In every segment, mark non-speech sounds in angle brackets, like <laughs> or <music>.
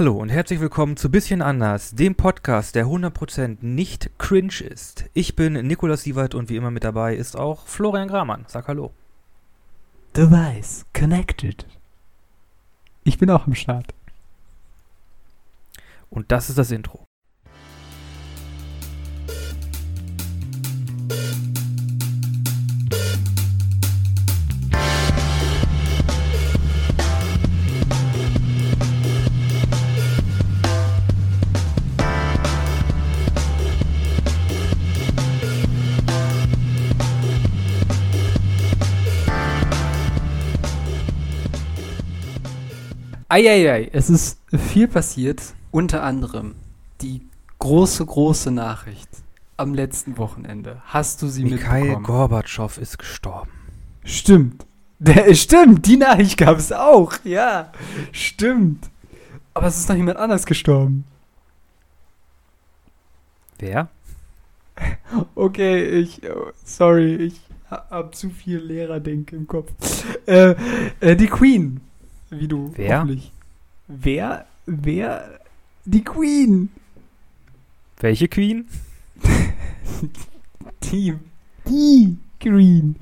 Hallo und herzlich willkommen zu Bisschen anders, dem Podcast, der 100% nicht cringe ist. Ich bin Nikolas Sievert und wie immer mit dabei ist auch Florian Gramann. Sag Hallo. Device connected. Ich bin auch am Start. Und das ist das Intro. Eieiei, es ist viel passiert. Unter anderem die große, große Nachricht am letzten Wochenende. Hast du sie Mikhail mitbekommen? Gorbatschow ist gestorben. Stimmt. Der, stimmt, die Nachricht gab es auch. Ja, stimmt. Aber es ist noch jemand anders gestorben. Wer? <laughs> Okay, ich, oh, sorry, ich ha- hab zu viel Lehrerdenke im Kopf. Äh, äh, die Queen, wie du Wer? Wer? Wer? Die Queen. Welche Queen? <laughs> Die, die Queen.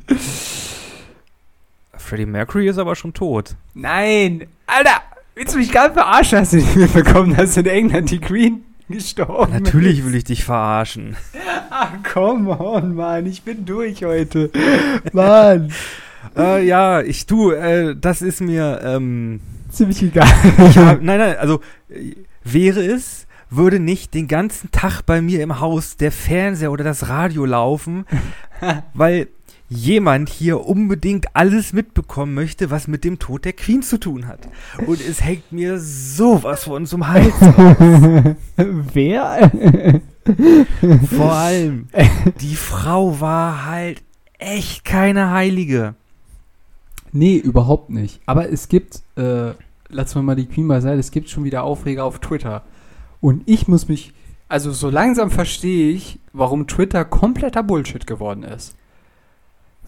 Freddie Mercury ist aber schon tot. Nein, Alter, willst du mich gerade verarschen? Hast du nicht mitbekommen, dass in England die Queen gestorben Natürlich ist? will ich dich verarschen. Ach, come on, Mann, ich bin durch heute. Mann, <laughs> äh, ja, ich du, äh, das ist mir, ähm, ziemlich egal. hab, nein, nein, also äh, wäre es, würde nicht den ganzen Tag bei mir im Haus der Fernseher oder das Radio laufen, <laughs> weil jemand hier unbedingt alles mitbekommen möchte, was mit dem Tod der Queen zu tun hat. Und es hängt mir sowas von zum Hals. <laughs> Wer? Vor allem, die Frau war halt echt keine Heilige. Nee, überhaupt nicht. Aber es gibt, äh, lassen wir mal die Queen beiseite, es gibt schon wieder Aufreger auf Twitter. Und ich muss mich, also so langsam verstehe ich, warum Twitter kompletter Bullshit geworden ist.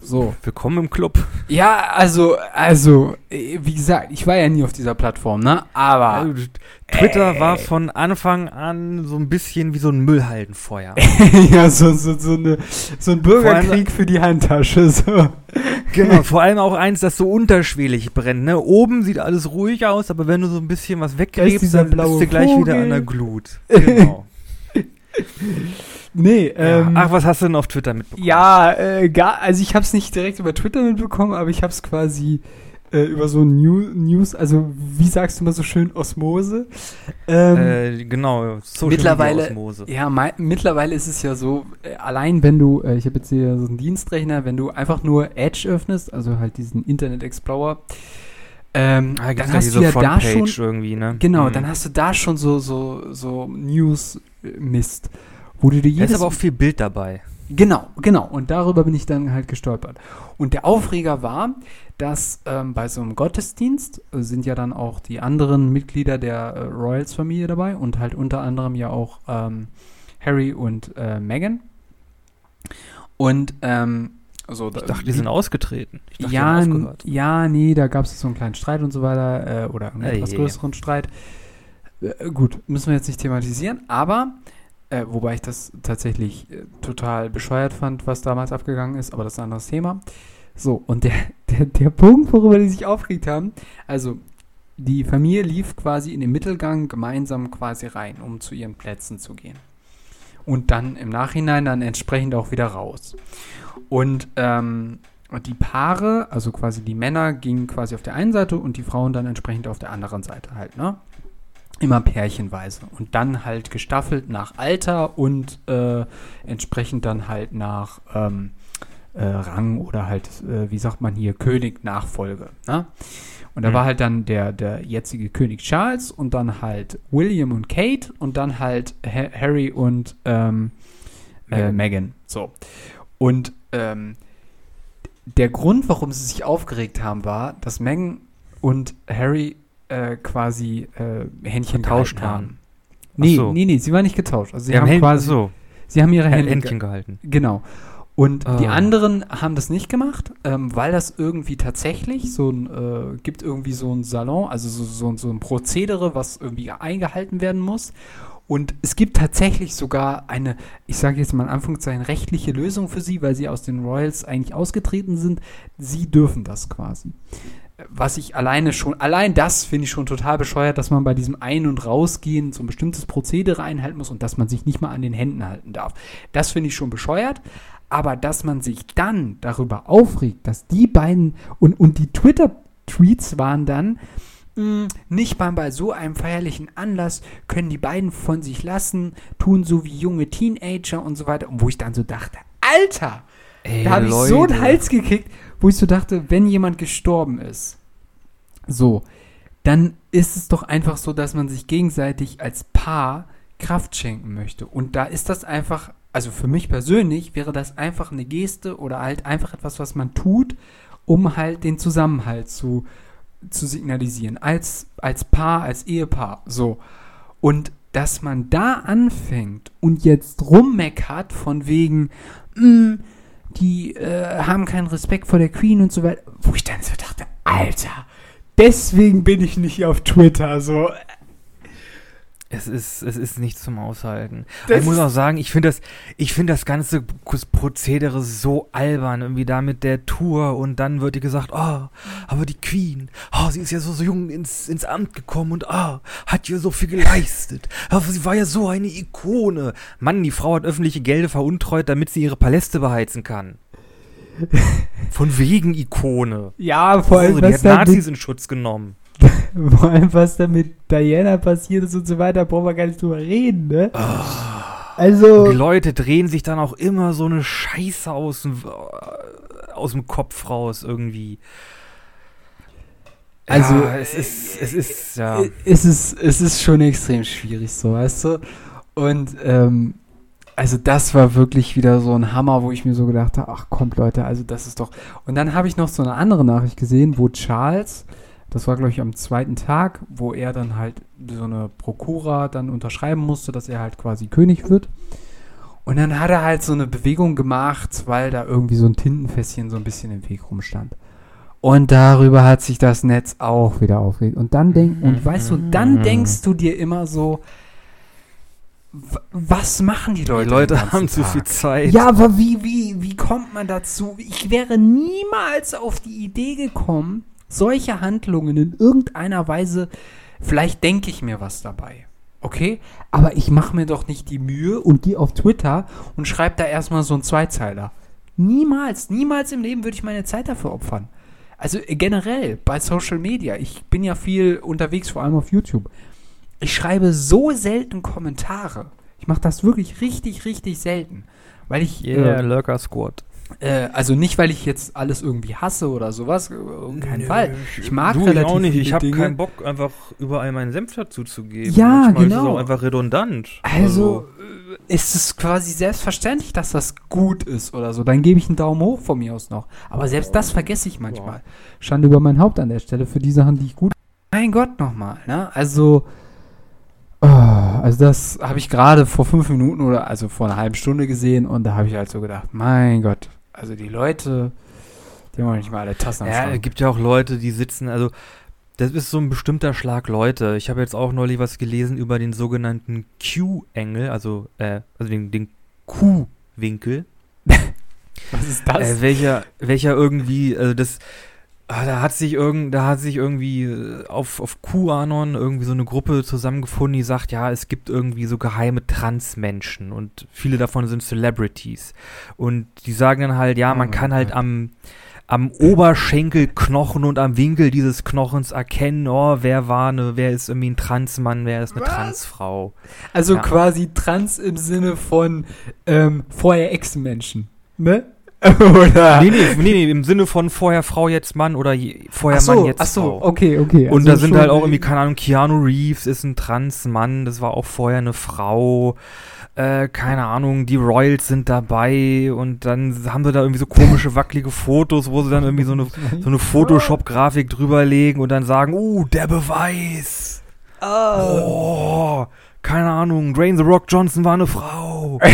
So. Willkommen im Club. Ja, also, also, wie gesagt, ich war ja nie auf dieser Plattform, ne? Aber. Also, Twitter Ey. war von Anfang an so ein bisschen wie so ein Müllhaldenfeuer. <laughs> ja, so, so, so, eine, so ein Bürgerkrieg für die Handtasche. So. genau, <laughs> vor allem auch eins, das so unterschwellig brennt. Ne? Oben sieht alles ruhig aus, aber wenn du so ein bisschen was wegrebst, dieser dann bist du gleich wieder Vogel. an der Glut. <laughs> Genau. Nee, ja. ähm. Ach, was hast du denn auf Twitter mitbekommen? Ja, äh, gar, also ich habe es nicht direkt über Twitter mitbekommen, aber ich habe es quasi äh, über so New, News, also wie sagst du mal so schön, Osmose. Ähm, Äh, genau, Social mittlerweile- Osmose. ja, mei- mittlerweile ist es ja so, äh, allein wenn du, äh, ich habe jetzt hier so einen Dienstrechner, wenn du einfach nur Edge öffnest, also halt diesen Internet Explorer, ähm, Ah, dann ja hast du ja da schon, irgendwie, ne? genau, Mhm. dann hast du da schon so, so, so News-Mist, wo du dir Da jedes ist aber auch viel Bild dabei. Genau, genau. Und darüber bin ich dann halt gestolpert. Und der Aufreger war, dass ähm, bei so einem Gottesdienst äh, sind ja dann auch die anderen Mitglieder der äh, Royals-Familie dabei und halt unter anderem ja auch ähm, Harry und äh, Meghan. Und ähm, so, Ich dachte, die sind ausgetreten. Ich dachte, ja, die ja, nee, da gab es so einen kleinen Streit und so weiter äh, oder einen etwas größeren Streit. Äh, gut, müssen wir jetzt nicht thematisieren, aber äh, wobei ich das tatsächlich äh, total bescheuert fand, was damals abgegangen ist, aber das ist ein anderes Thema. So, und der, <laughs> der, der Punkt, worüber die sich aufgeregt haben, also die Familie lief quasi in den Mittelgang gemeinsam quasi rein, um zu ihren Plätzen zu gehen. Und dann im Nachhinein dann entsprechend auch wieder raus. Und ähm, die Paare, also quasi die Männer, gingen quasi auf der einen Seite und die Frauen dann entsprechend auf der anderen Seite halt, ne? Immer pärchenweise. Und dann halt gestaffelt nach Alter und äh, entsprechend dann halt nach ähm, äh, Rang oder halt, äh, wie sagt man hier, König-Nachfolge. Ne? Und da Mhm. war halt dann der, der jetzige König Charles und dann halt William und Kate und dann halt ha Harry und ähm, äh, Meghan. Meghan. So. Und ähm, der Grund, warum sie sich aufgeregt haben, war, dass Meghan und Harry äh, quasi äh, Händchen Getauscht haben. Nee, so. nee, nee, sie waren nicht getauscht. Also sie Sie haben haben quasi, so, sie haben ihre Händchen, Händchen gehalten. Genau. Und die Ah. anderen haben das nicht gemacht, ähm, weil das irgendwie tatsächlich so ein, äh, gibt irgendwie so ein Salon, also so, so, so ein Prozedere, was irgendwie eingehalten werden muss. Und es gibt tatsächlich sogar eine, ich sage jetzt mal in Anführungszeichen, rechtliche Lösung für sie, weil sie aus den Royals eigentlich ausgetreten sind. Sie dürfen das quasi. Was ich alleine schon, allein das finde ich schon total bescheuert, dass man bei diesem Ein- und Rausgehen so ein bestimmtes Prozedere einhalten muss und dass man sich nicht mal an den Händen halten darf. Das finde ich schon bescheuert. Aber dass man sich dann darüber aufregt, dass die beiden und, und die Twitter-Tweets waren dann, mh, nicht mal bei so einem feierlichen Anlass können die beiden von sich lassen, tun so wie junge Teenager und so weiter. Und wo ich dann so dachte, Alter, Ey, da habe ich so einen Hals gekickt, wo ich so dachte, wenn jemand gestorben ist, so, dann ist es doch einfach so, dass man sich gegenseitig als Paar Kraft schenken möchte. Und da ist das einfach, also für mich persönlich wäre das einfach eine Geste oder halt einfach etwas, was man tut, um halt den Zusammenhalt zu, zu signalisieren. Als, als Paar, als Ehepaar. So. Und dass man da anfängt und jetzt rummeckert von wegen, "Mm, die äh, haben keinen Respekt vor der Queen und so weiter, wo ich dann so dachte, Alter, deswegen bin ich nicht auf Twitter. So, Es ist, es ist nicht zum Aushalten. Ich muss auch sagen, ich finde das, ich finde das ganze Prozedere so albern, irgendwie da mit der Tour und dann wird dir gesagt, oh, aber die Queen, oh, sie ist ja so, so jung ins, ins Amt gekommen und ah, hat ja so viel geleistet. Aber sie war ja so eine Ikone. Mann, die Frau hat öffentliche Gelder veruntreut, damit sie ihre Paläste beheizen kann. <laughs> Von wegen Ikone. ja, vor allem, Oh, die hat Nazis in Schutz genommen. <laughs> vor allem, was da mit Diana passiert ist und so weiter, brauchen wir gar nicht drüber reden, ne? Also, Die Leute drehen sich dann auch immer so eine Scheiße aus dem, äh, aus dem Kopf raus irgendwie. Also, ja, es ist, es ist, ja. es ist, es ist schon extrem schwierig, so, weißt du? Und, ähm, also das war wirklich wieder so ein Hammer, wo ich mir so gedacht habe, ach kommt Leute, also das ist doch. Und dann habe ich noch so eine andere Nachricht gesehen, wo Charles, das war glaube ich am zweiten Tag, wo er dann halt so eine Prokura dann unterschreiben musste, dass er halt quasi König wird. Und dann hat er halt so eine Bewegung gemacht, weil da irgendwie so ein Tintenfässchen so ein bisschen im Weg rumstand. Und darüber hat sich das Netz auch wieder aufgeregt. Und dann denk, und weißt du, dann denkst du dir immer so, was machen die Leute? die Leute haben zu Tag? viel Zeit. Ja, aber wie, wie, wie kommt man dazu? Ich wäre niemals auf die Idee gekommen, solche Handlungen in irgendeiner Weise, vielleicht denke ich mir was dabei. Okay? Aber ich mache mir doch nicht die Mühe und gehe auf Twitter und schreibe da erstmal so einen Zweizeiler. Niemals, niemals im Leben würde ich meine Zeit dafür opfern. Also äh, generell bei Social Media. Ich bin ja viel unterwegs, vor allem auf YouTube. Ich schreibe so selten Kommentare. Ich mache das wirklich richtig, richtig selten. Weil ich, Yeah, äh, Lurker Squad. Äh, also nicht, weil ich jetzt alles irgendwie hasse oder sowas, äh, auf keinen Fall. Ich mag du, relativ ich auch nicht. Ich habe keinen Bock, einfach überall meinen Senf dazu zu geben. Ja, Manchmal ist genau. es auch einfach redundant. Also äh, ist es quasi selbstverständlich, dass das gut ist oder so. Dann gebe ich einen Daumen hoch von mir aus noch. Aber selbst das vergesse ich manchmal. Schande über mein Haupt an der Stelle für die Sachen, die ich gut. Mein Gott nochmal, ne? Also. ah, Also das habe ich gerade vor fünf Minuten oder also vor einer halben Stunde gesehen und da habe ich halt so gedacht, mein Gott, also die Leute, die haben nicht mal alle Tassen am Ja, es gibt ja auch Leute, die sitzen, also das ist so ein bestimmter Schlag Leute. Ich habe jetzt auch neulich was gelesen über den sogenannten Q-Engel, also, äh, also den, den Q-Winkel. <laughs> Was ist das? Äh, welcher, welcher irgendwie, also das, ah, da hat sich irgend, da hat sich irgendwie äh, auf, auf QAnon irgendwie so eine Gruppe zusammengefunden, die sagt, ja, es gibt irgendwie so geheime Transmenschen und viele davon sind Celebrities. Und die sagen dann halt, ja, Oh man kann halt am, am Oberschenkelknochen und am Winkel dieses Knochens erkennen, oh, wer war eine, wer ist irgendwie ein Transmann, wer ist eine Was? Transfrau. Also Ja. quasi trans im Sinne von ähm, vorher Ex-Menschen. Ne? <laughs> Oder? Nee, nee, nee, nee, im Sinne von vorher Frau, jetzt Mann oder je, vorher so, Mann, jetzt ach so, Frau. okay, okay. Und also da sind schon halt auch irgendwie, keine Ahnung, Keanu Reeves ist ein Transmann, das war auch vorher eine Frau. Äh, keine Ahnung, die Royals sind dabei und dann haben sie da irgendwie so komische, <laughs> wackelige Fotos, wo sie dann irgendwie so eine, so eine Photoshop-Grafik drüberlegen und dann sagen, uh, der Beweis. Ah. Oh, keine Ahnung, Dwayne The Rock Johnson war eine Frau. <laughs>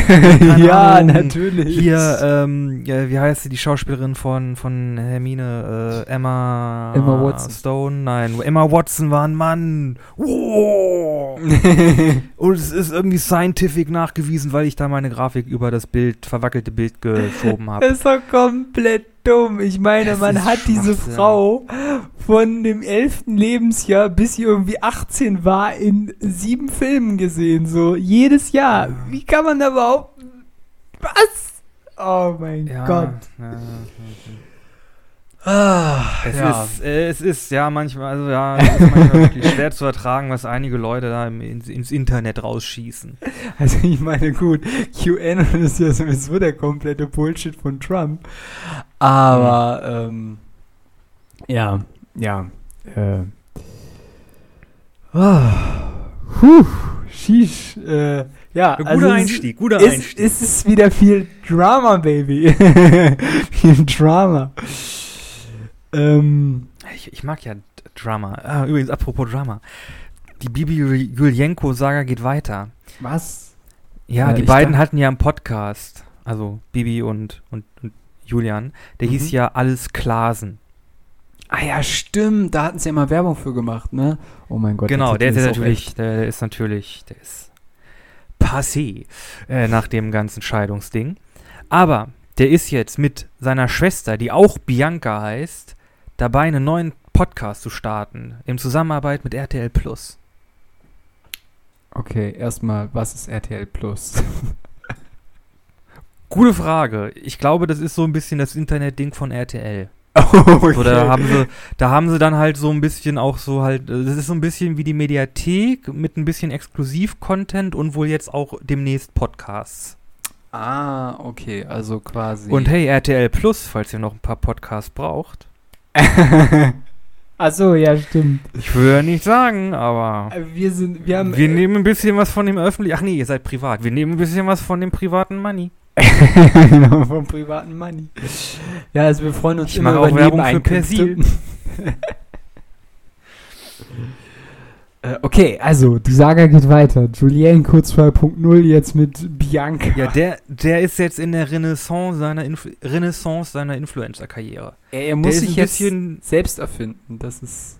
Ja, Ahnung, natürlich. Hier, ähm, ja, wie heißt sie, die Schauspielerin von, von Hermine? Äh, Emma, Emma Watson. Stone? Nein, Emma Watson war ein Mann. Wow. <laughs> Und es ist irgendwie scientific nachgewiesen, weil ich da meine Grafik über das Bild, verwackelte Bild geschoben habe. ist doch komplett dumm. Ich meine, Das man hat diese. Frau von dem 11. Lebensjahr bis sie irgendwie 18 war in sieben Filmen gesehen. So jedes Jahr. Wie kann man da überhaupt. Was? Oh mein Gott. Ja, ja. Ah, Es, ja. ist, äh, es ist ja manchmal, also ja, es ist manchmal wirklich <laughs> schwer zu ertragen, was einige Leute da im, ins, ins Internet rausschießen. Also ich meine, gut, QAnon <laughs> ist ja sowieso der komplette Bullshit von Trump. Aber, ähm, ja, ja, äh, ah, puh, sheesh, äh, ja, guter also Einstieg, guter ist, Einstieg. ist es wieder viel Drama, Baby. <laughs> viel Drama. Ähm, Ich, ich mag ja Drama. Ah, übrigens, apropos Drama. Die Bibi Jul- Julienko-Saga geht weiter. was? Ja, Äh, die beiden dacht- hatten ja einen Podcast. Also Bibi und, und, und Julian. Der Mhm. hieß ja Alles Klasen. Ah ja, stimmt, da hatten sie ja mal Werbung für gemacht, ne? Oh mein Gott. Genau, der ist, natürlich, der ist natürlich, der ist passé äh, nach dem ganzen Scheidungsding. Aber der ist jetzt mit seiner Schwester, die auch Bianca heißt, dabei einen neuen Podcast zu starten. In Zusammenarbeit mit RTL Plus. Okay, erstmal, was ist RTL Plus? <laughs> Gute Frage. Ich glaube, das ist so ein bisschen das Internet-Ding von RTL. <laughs> okay. So, da haben sie, da haben sie dann halt so ein bisschen auch so halt, äh, das ist so ein bisschen wie die Mediathek mit ein bisschen Exklusiv-Content und wohl jetzt auch demnächst Podcasts. ah, okay, also quasi. Und hey, RTL Plus, falls ihr noch ein paar Podcasts braucht. <laughs> Ach so, ja, stimmt. Ich will ja nicht sagen, aber Wir sind, wir haben. wir nehmen ein bisschen was von dem öffentlichen, ach nee, ihr seid privat. Wir nehmen ein bisschen was von dem privaten Money. genau, <laughs> vom privaten Money. Ja, also wir freuen uns Ich immer über Werbung für. Persil. <laughs> Äh, okay, also die Saga geht weiter. Julien kurz 2.0 jetzt mit Bianca. Ja, der, der ist jetzt in der Renaissance seiner, Inf Renaissance seiner Influencer-Karriere. er, er muss sich ein jetzt bisschen, selbst erfinden. Das ist.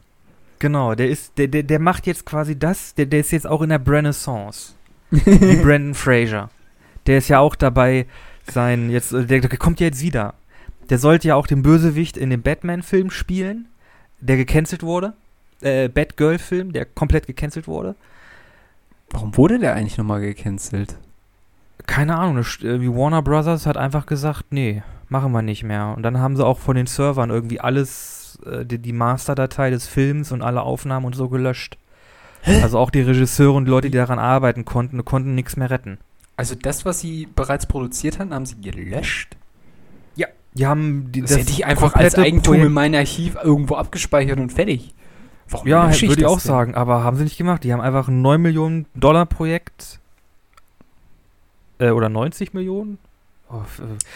genau, der ist, der, der, der macht jetzt quasi das, der, der ist jetzt auch in der Renaissance. wie <laughs> Brandon Fraser. Der ist ja auch dabei, sein, jetzt, äh, der, der kommt ja jetzt wieder. Der sollte ja auch den Bösewicht in dem Batman-Film spielen, der gecancelt wurde. Äh, Batgirl-Film, der komplett gecancelt wurde. Warum wurde der eigentlich nochmal gecancelt? Keine Ahnung, das, st- äh, wie Warner Brothers hat einfach gesagt, nee, machen wir nicht mehr. Und dann haben sie auch von den Servern irgendwie alles, äh, die, die Masterdatei des Films und alle Aufnahmen und so gelöscht. Also auch die Regisseure und die Leute, die daran arbeiten konnten, konnten nichts mehr retten. Also das, was sie bereits produziert hatten, haben sie gelöscht? Die haben die, Das, hätte ich einfach als Eigentum Projekt- in meinem Archiv irgendwo abgespeichert und fertig. Warum Ja, würde ich auch denn? sagen, aber haben sie nicht gemacht. Die haben einfach ein 9 Millionen Dollar Projekt äh, oder 90 Millionen? Oh, äh,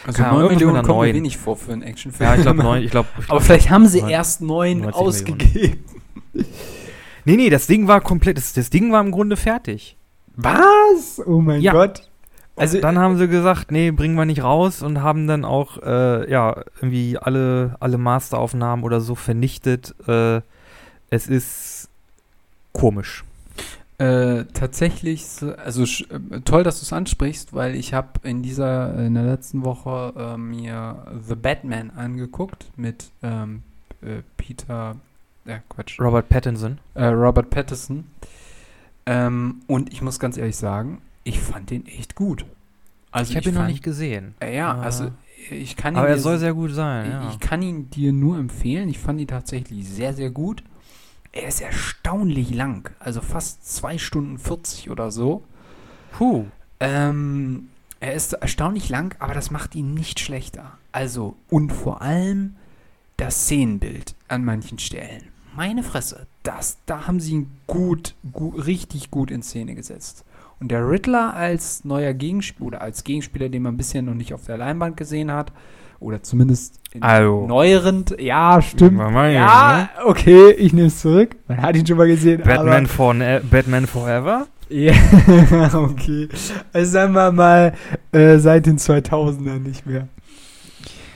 Also Keine Ahnung, 9 irgendwas Millionen kommt mir neun. wenig vor für einen Actionfilm. ja, ich glaube <laughs> 9, ich glaube. Aber vielleicht haben sie neun- erst 9 90 ausgegeben. Nee, nee, das Ding war komplett, das, das Ding war im Grunde fertig. Was? Oh mein Ja. Gott. Also Also dann haben sie gesagt, nee, bringen wir nicht raus und haben dann auch äh, ja irgendwie alle alle Masteraufnahmen oder so vernichtet. Äh, es ist komisch. Äh, tatsächlich, so- also äh, toll, dass du es ansprichst, weil ich habe in dieser, in der letzten Woche äh, mir The Batman angeguckt mit ähm, äh, Peter, äh, Quatsch, Robert Pattinson. äh, Robert Pattinson. Ähm, und ich muss ganz ehrlich sagen, ich fand den echt gut. Also ich habe ihn noch fand- nicht gesehen. Äh, ja, Ah. also ich kann ihn Aber er soll sehr gut sein. Ja. ich kann ihn dir nur empfehlen. Ich fand ihn tatsächlich sehr, sehr gut. Er ist erstaunlich lang, also fast 2 Stunden 40 oder so. Puh. Ähm, er ist erstaunlich lang, aber das macht ihn nicht schlechter. Also, und vor allem das Szenenbild an manchen Stellen. Meine Fresse, das, da haben sie ihn gut, gut, richtig gut in Szene gesetzt. Und der Riddler als neuer Gegenspieler, oder als Gegenspieler, den man bisher noch nicht auf der Leinwand gesehen hat, Oder zumindest in Also. neueren. Ja, stimmt. Mal Ja, okay, ich nehme es zurück. Man hat ihn schon mal gesehen. Batman, for, Batman Forever? Ja, <laughs> okay. Also sagen wir mal äh, seit den 2000ern nicht mehr.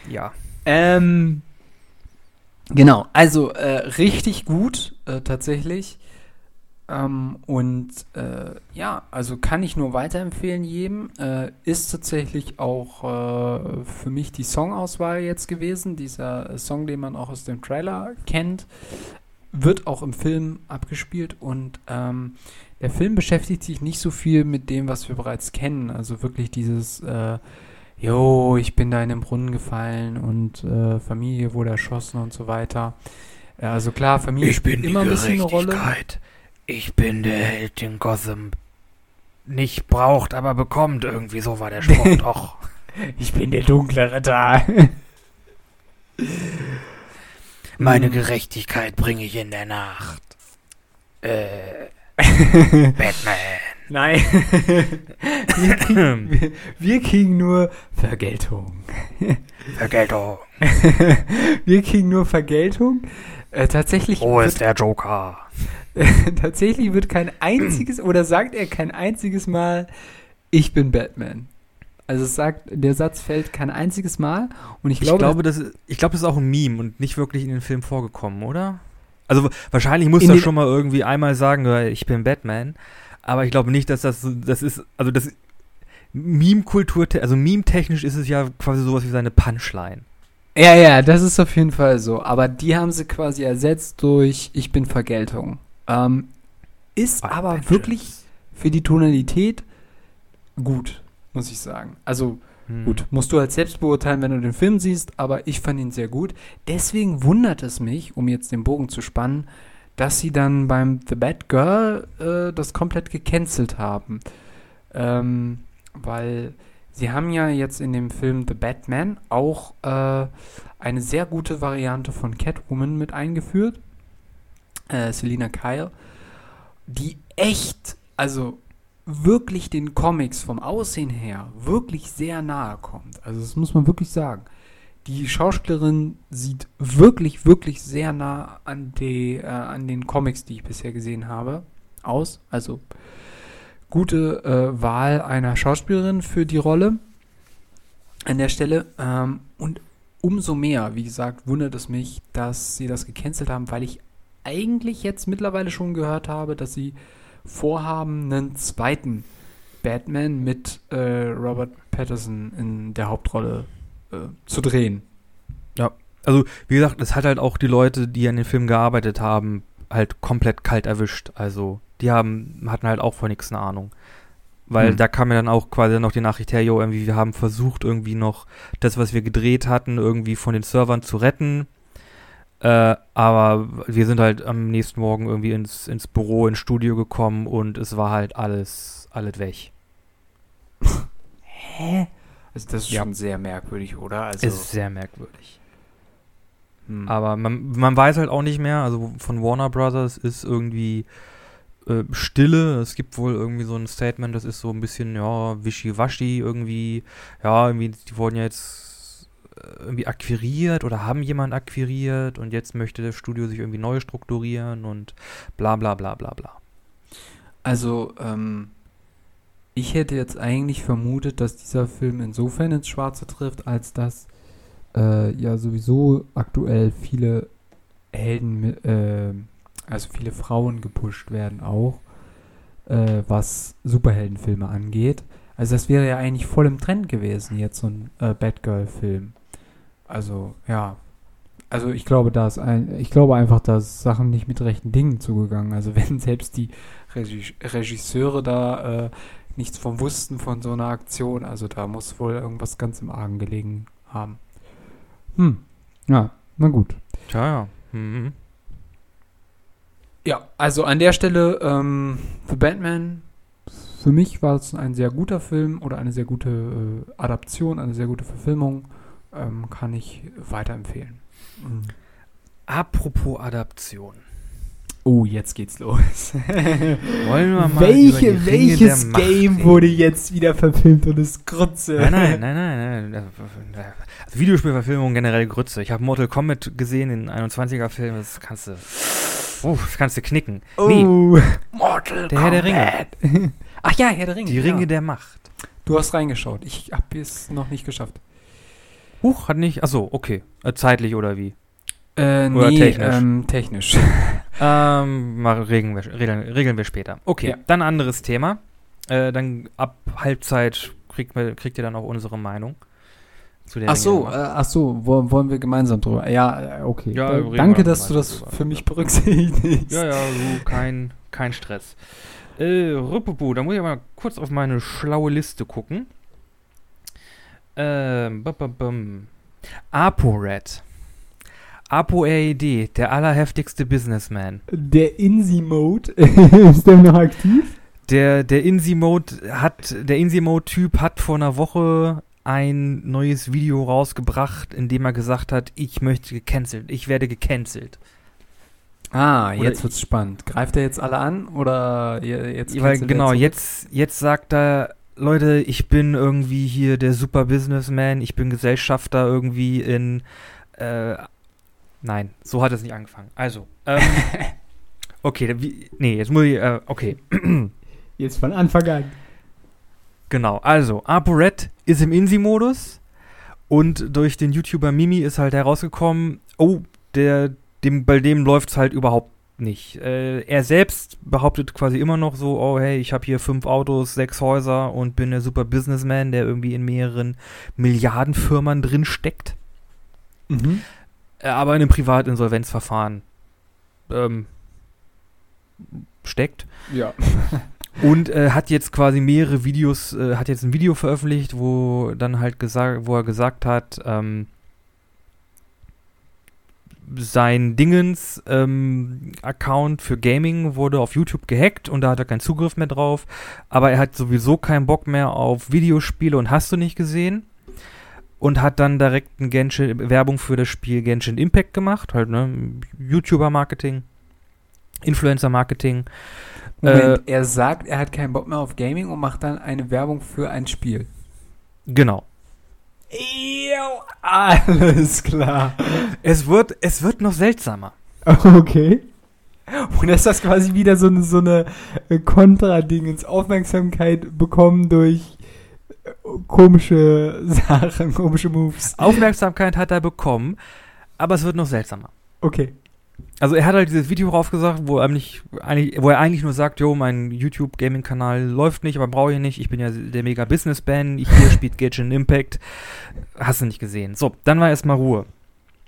Ja. Ähm, genau, also äh, richtig gut äh, tatsächlich. Ähm, und äh, ja, also kann ich nur weiterempfehlen jedem. Äh, ist tatsächlich auch äh, für mich die Songauswahl jetzt gewesen. Dieser äh, Song, den man auch aus dem Trailer kennt, wird auch im Film abgespielt und ähm, der Film beschäftigt sich nicht so viel mit dem, was wir bereits kennen. Also wirklich dieses, äh, jo, ich bin da in den Brunnen gefallen und äh, Familie wurde erschossen und so weiter. Ja, also klar, Familie spielt immer ein bisschen eine Rolle. Ich bin der Held, den Gotham nicht braucht, aber bekommt. Irgendwie so war der <laughs> Spruch doch. Ich bin der dunkle Ritter. Meine. Gerechtigkeit bringe ich in der Nacht. <laughs> Äh, Batman. Nein. wir, kriegen, <laughs> wir, kriegen nur Vergeltung. Vergeltung. wir kriegen nur Vergeltung. Äh, tatsächlich, Wo ist der Joker? <laughs> tatsächlich wird kein einziges, oder sagt er kein einziges Mal, ich bin Batman. Also es sagt, der Satz fällt kein einziges Mal. Und ich Ich glaube, glaube, das, ich glaube, das ist auch ein Meme und nicht wirklich in den Film vorgekommen, oder? Also wahrscheinlich muss er schon mal irgendwie einmal sagen, ich bin Batman. Aber ich glaube nicht, dass das so- das ist, also das Meme-Kultur, also meme-technisch ist es ja quasi sowas wie seine Punchline. Ja, ja, das ist auf jeden Fall so. Aber die haben sie quasi ersetzt durch Ich bin Vergeltung. Ähm, ist aber Vengeance. wirklich für die Tonalität gut, muss ich sagen. Also Hm. gut, musst du halt selbst beurteilen, wenn du den Film siehst, aber ich fand ihn sehr gut. Deswegen wundert es mich, um jetzt den Bogen zu spannen, dass sie dann beim The Bad Girl äh, das komplett gecancelt haben. Ähm, weil sie haben ja jetzt in dem Film The Batman auch äh, eine sehr gute Variante von Catwoman mit eingeführt. Äh, Selina Kyle. Die echt, also wirklich den Comics vom Aussehen her wirklich sehr nahe kommt. Also das muss man wirklich sagen. Die Schauspielerin sieht wirklich, wirklich sehr nah an, die, äh, an den Comics, die ich bisher gesehen habe, aus. Also gute äh, Wahl einer Schauspielerin für die Rolle an der Stelle. Ähm, und umso mehr, wie gesagt, wundert es mich, dass sie das gecancelt haben, weil ich eigentlich jetzt mittlerweile schon gehört habe, dass sie vorhaben, einen zweiten Batman mit äh, Robert Patterson in der Hauptrolle äh, zu drehen. Also, wie gesagt, es hat halt auch die Leute, die an dem Film gearbeitet haben, halt komplett kalt erwischt. Also, die haben, hatten halt auch von nichts eine Ahnung. Weil Hm. da kam ja dann auch quasi noch die Nachricht her, jo, irgendwie, wir haben versucht, irgendwie noch das, was wir gedreht hatten, irgendwie von den Servern zu retten. Äh, aber wir sind halt am nächsten Morgen irgendwie ins, ins Büro, ins Studio gekommen und es war halt alles, alles weg. <laughs> Hä? Also das ist Ja. schon sehr merkwürdig, oder? Also, ist sehr merkwürdig. hm. Aber man, man weiß halt auch nicht mehr, also von Warner Brothers ist irgendwie äh, Stille. Es gibt wohl irgendwie so ein Statement, das ist so ein bisschen, ja, wischiwaschi irgendwie. Ja, irgendwie, die wurden ja jetzt irgendwie akquiriert oder haben jemand akquiriert und jetzt möchte das Studio sich irgendwie neu strukturieren und bla bla bla bla bla. Also, ähm, ich hätte jetzt eigentlich vermutet, dass dieser Film insofern ins Schwarze trifft, als dass äh, ja sowieso aktuell viele Helden, äh, also viele Frauen gepusht werden auch, äh, was Superheldenfilme angeht. Also das wäre ja eigentlich voll im Trend gewesen, jetzt so ein äh, Batgirl-Film. Also, ja. Also ich glaube, da ist ein, ich glaube einfach, dass Sachen nicht mit rechten Dingen zugegangen. Also <laughs> wenn selbst die Regi Regisseure da äh, nichts von wussten von so einer Aktion. Also da muss wohl irgendwas ganz im Argen gelegen haben. Hm. Ja, na gut. Tja, ja. Mhm. Ja, also an der Stelle ähm, für Batman, für mich war es ein sehr guter Film oder eine sehr gute äh, Adaption, eine sehr gute Verfilmung. Ähm, kann ich weiterempfehlen. Mhm. Apropos Adaption. Oh, jetzt geht's los. <laughs> Wollen wir mal über die Welche, Ringe welches der Macht Game wurde jetzt wieder verfilmt und ist Grütze? Nein, nein, nein, nein, nein. Also Videospielverfilmung generell Grütze. Ich habe Mortal Kombat gesehen, den 21er-Film, das kannst du. Uh, das kannst du knicken. Nee, Oh, Mortal Der Herr der Kombat. Ach ja, Herr der Ringe. die Ringe ja. der Macht. Du hast reingeschaut. Ich habe es noch nicht geschafft. Huch, hat nicht. Achso, okay. Äh, zeitlich oder wie? Äh, Oder nee, technisch? Ähm, technisch. <laughs> Ähm, mal regeln wir, regeln, regeln wir später. Okay, Ja. dann anderes Thema. Äh, dann ab Halbzeit kriegt, kriegt ihr dann auch unsere Meinung. Zu der Ach so, Ringe äh, ach so, wo, wollen wir gemeinsam drüber? Ja, äh, okay. Ja, Da- Danke, dass du das drüber. für mich berücksichtigst. Ja, ja, so kein, kein Stress. Äh, Rüppupu, da muss ich aber kurz auf meine schlaue Liste gucken. Ähm, bum, bum, bum. ApoRed. ApoRED, der allerheftigste Businessman. Der Insi-Mode, <laughs> ist der noch aktiv? Der, der Insi-Mode hat, der Insi-Mode-Typ hat vor einer Woche ein neues Video rausgebracht, in dem er gesagt hat, ich möchte gecancelt, ich werde gecancelt. Ah, Oder jetzt wird's spannend. Greift er jetzt alle an oder je- jetzt Weil genau, jetzt, jetzt sagt er, Leute, ich bin irgendwie hier der super Businessman, ich bin Gesellschafter irgendwie in, äh, nein, so hat es nicht angefangen. Also, ähm, <laughs> okay, wie, nee, jetzt muss ich, äh, okay, <clears throat> Jetzt von Anfang an. genau, also, ApoRed ist im Insi-Modus und durch den YouTuber Mimi ist halt herausgekommen, oh, der, dem, bei dem läuft's halt überhaupt nicht. Äh, er selbst behauptet quasi immer noch so, oh hey, ich habe hier fünf Autos, sechs Häuser und bin der super Businessman, der irgendwie in mehreren Milliardenfirmen drin steckt, Mhm. äh, aber in einem Privatinsolvenzverfahren ähm, steckt. Ja. <laughs> Und äh, hat jetzt quasi mehrere Videos, äh, hat jetzt ein Video veröffentlicht, wo dann halt gesagt, wo er gesagt hat, ähm, sein Dingens ähm, Account für Gaming wurde auf YouTube gehackt und da hat er keinen Zugriff mehr drauf. Aber er hat sowieso keinen Bock mehr auf Videospiele und hast du nicht gesehen. Und hat dann direkt ein Genshin, Werbung für das Spiel Genshin Impact gemacht, halt, ne? YouTuber-Marketing, Influencer-Marketing. Moment, er sagt, er hat keinen Bock mehr auf Gaming und macht dann eine Werbung für ein Spiel. Genau. Ew, alles klar. Es wird, es wird noch seltsamer. <laughs> Okay. Und ist das quasi wieder so eine, so eine äh, Kontra-Dingens, Aufmerksamkeit bekommen durch äh, komische <laughs> Sachen, komische Moves. Aufmerksamkeit hat er bekommen, aber es wird noch seltsamer. Okay. Also er hat halt dieses Video raufgesagt, wo er, nicht, eigentlich, wo er eigentlich nur sagt, jo, mein YouTube-Gaming-Kanal läuft nicht, aber brauche ich nicht. Ich bin ja der mega Businessman. Ich hier spielt Genshin Impact. Hast du nicht gesehen. So, dann war erstmal Ruhe.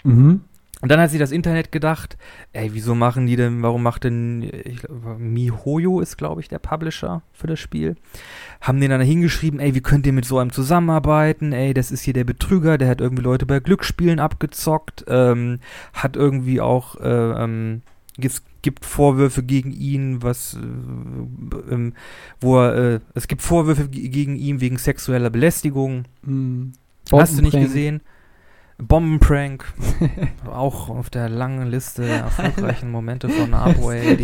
Mhm. Und dann hat sich das Internet gedacht, ey, wieso machen die denn, warum macht denn, ich glaub, MiHoYo ist, glaube ich, der Publisher für das Spiel. Haben den dann hingeschrieben, ey, wie könnt ihr mit so einem zusammenarbeiten? Ey, das ist hier der Betrüger, der hat irgendwie Leute bei Glücksspielen abgezockt, ähm, hat irgendwie auch, äh, ähm, es gibt Vorwürfe gegen ihn, was, äh, ähm, wo er, äh, es gibt Vorwürfe ge- gegen ihn wegen sexueller Belästigung. Mhm. Hast du nicht gesehen? Bombenprank. <laughs> auch auf der langen Liste der erfolgreichen Momente von ARD.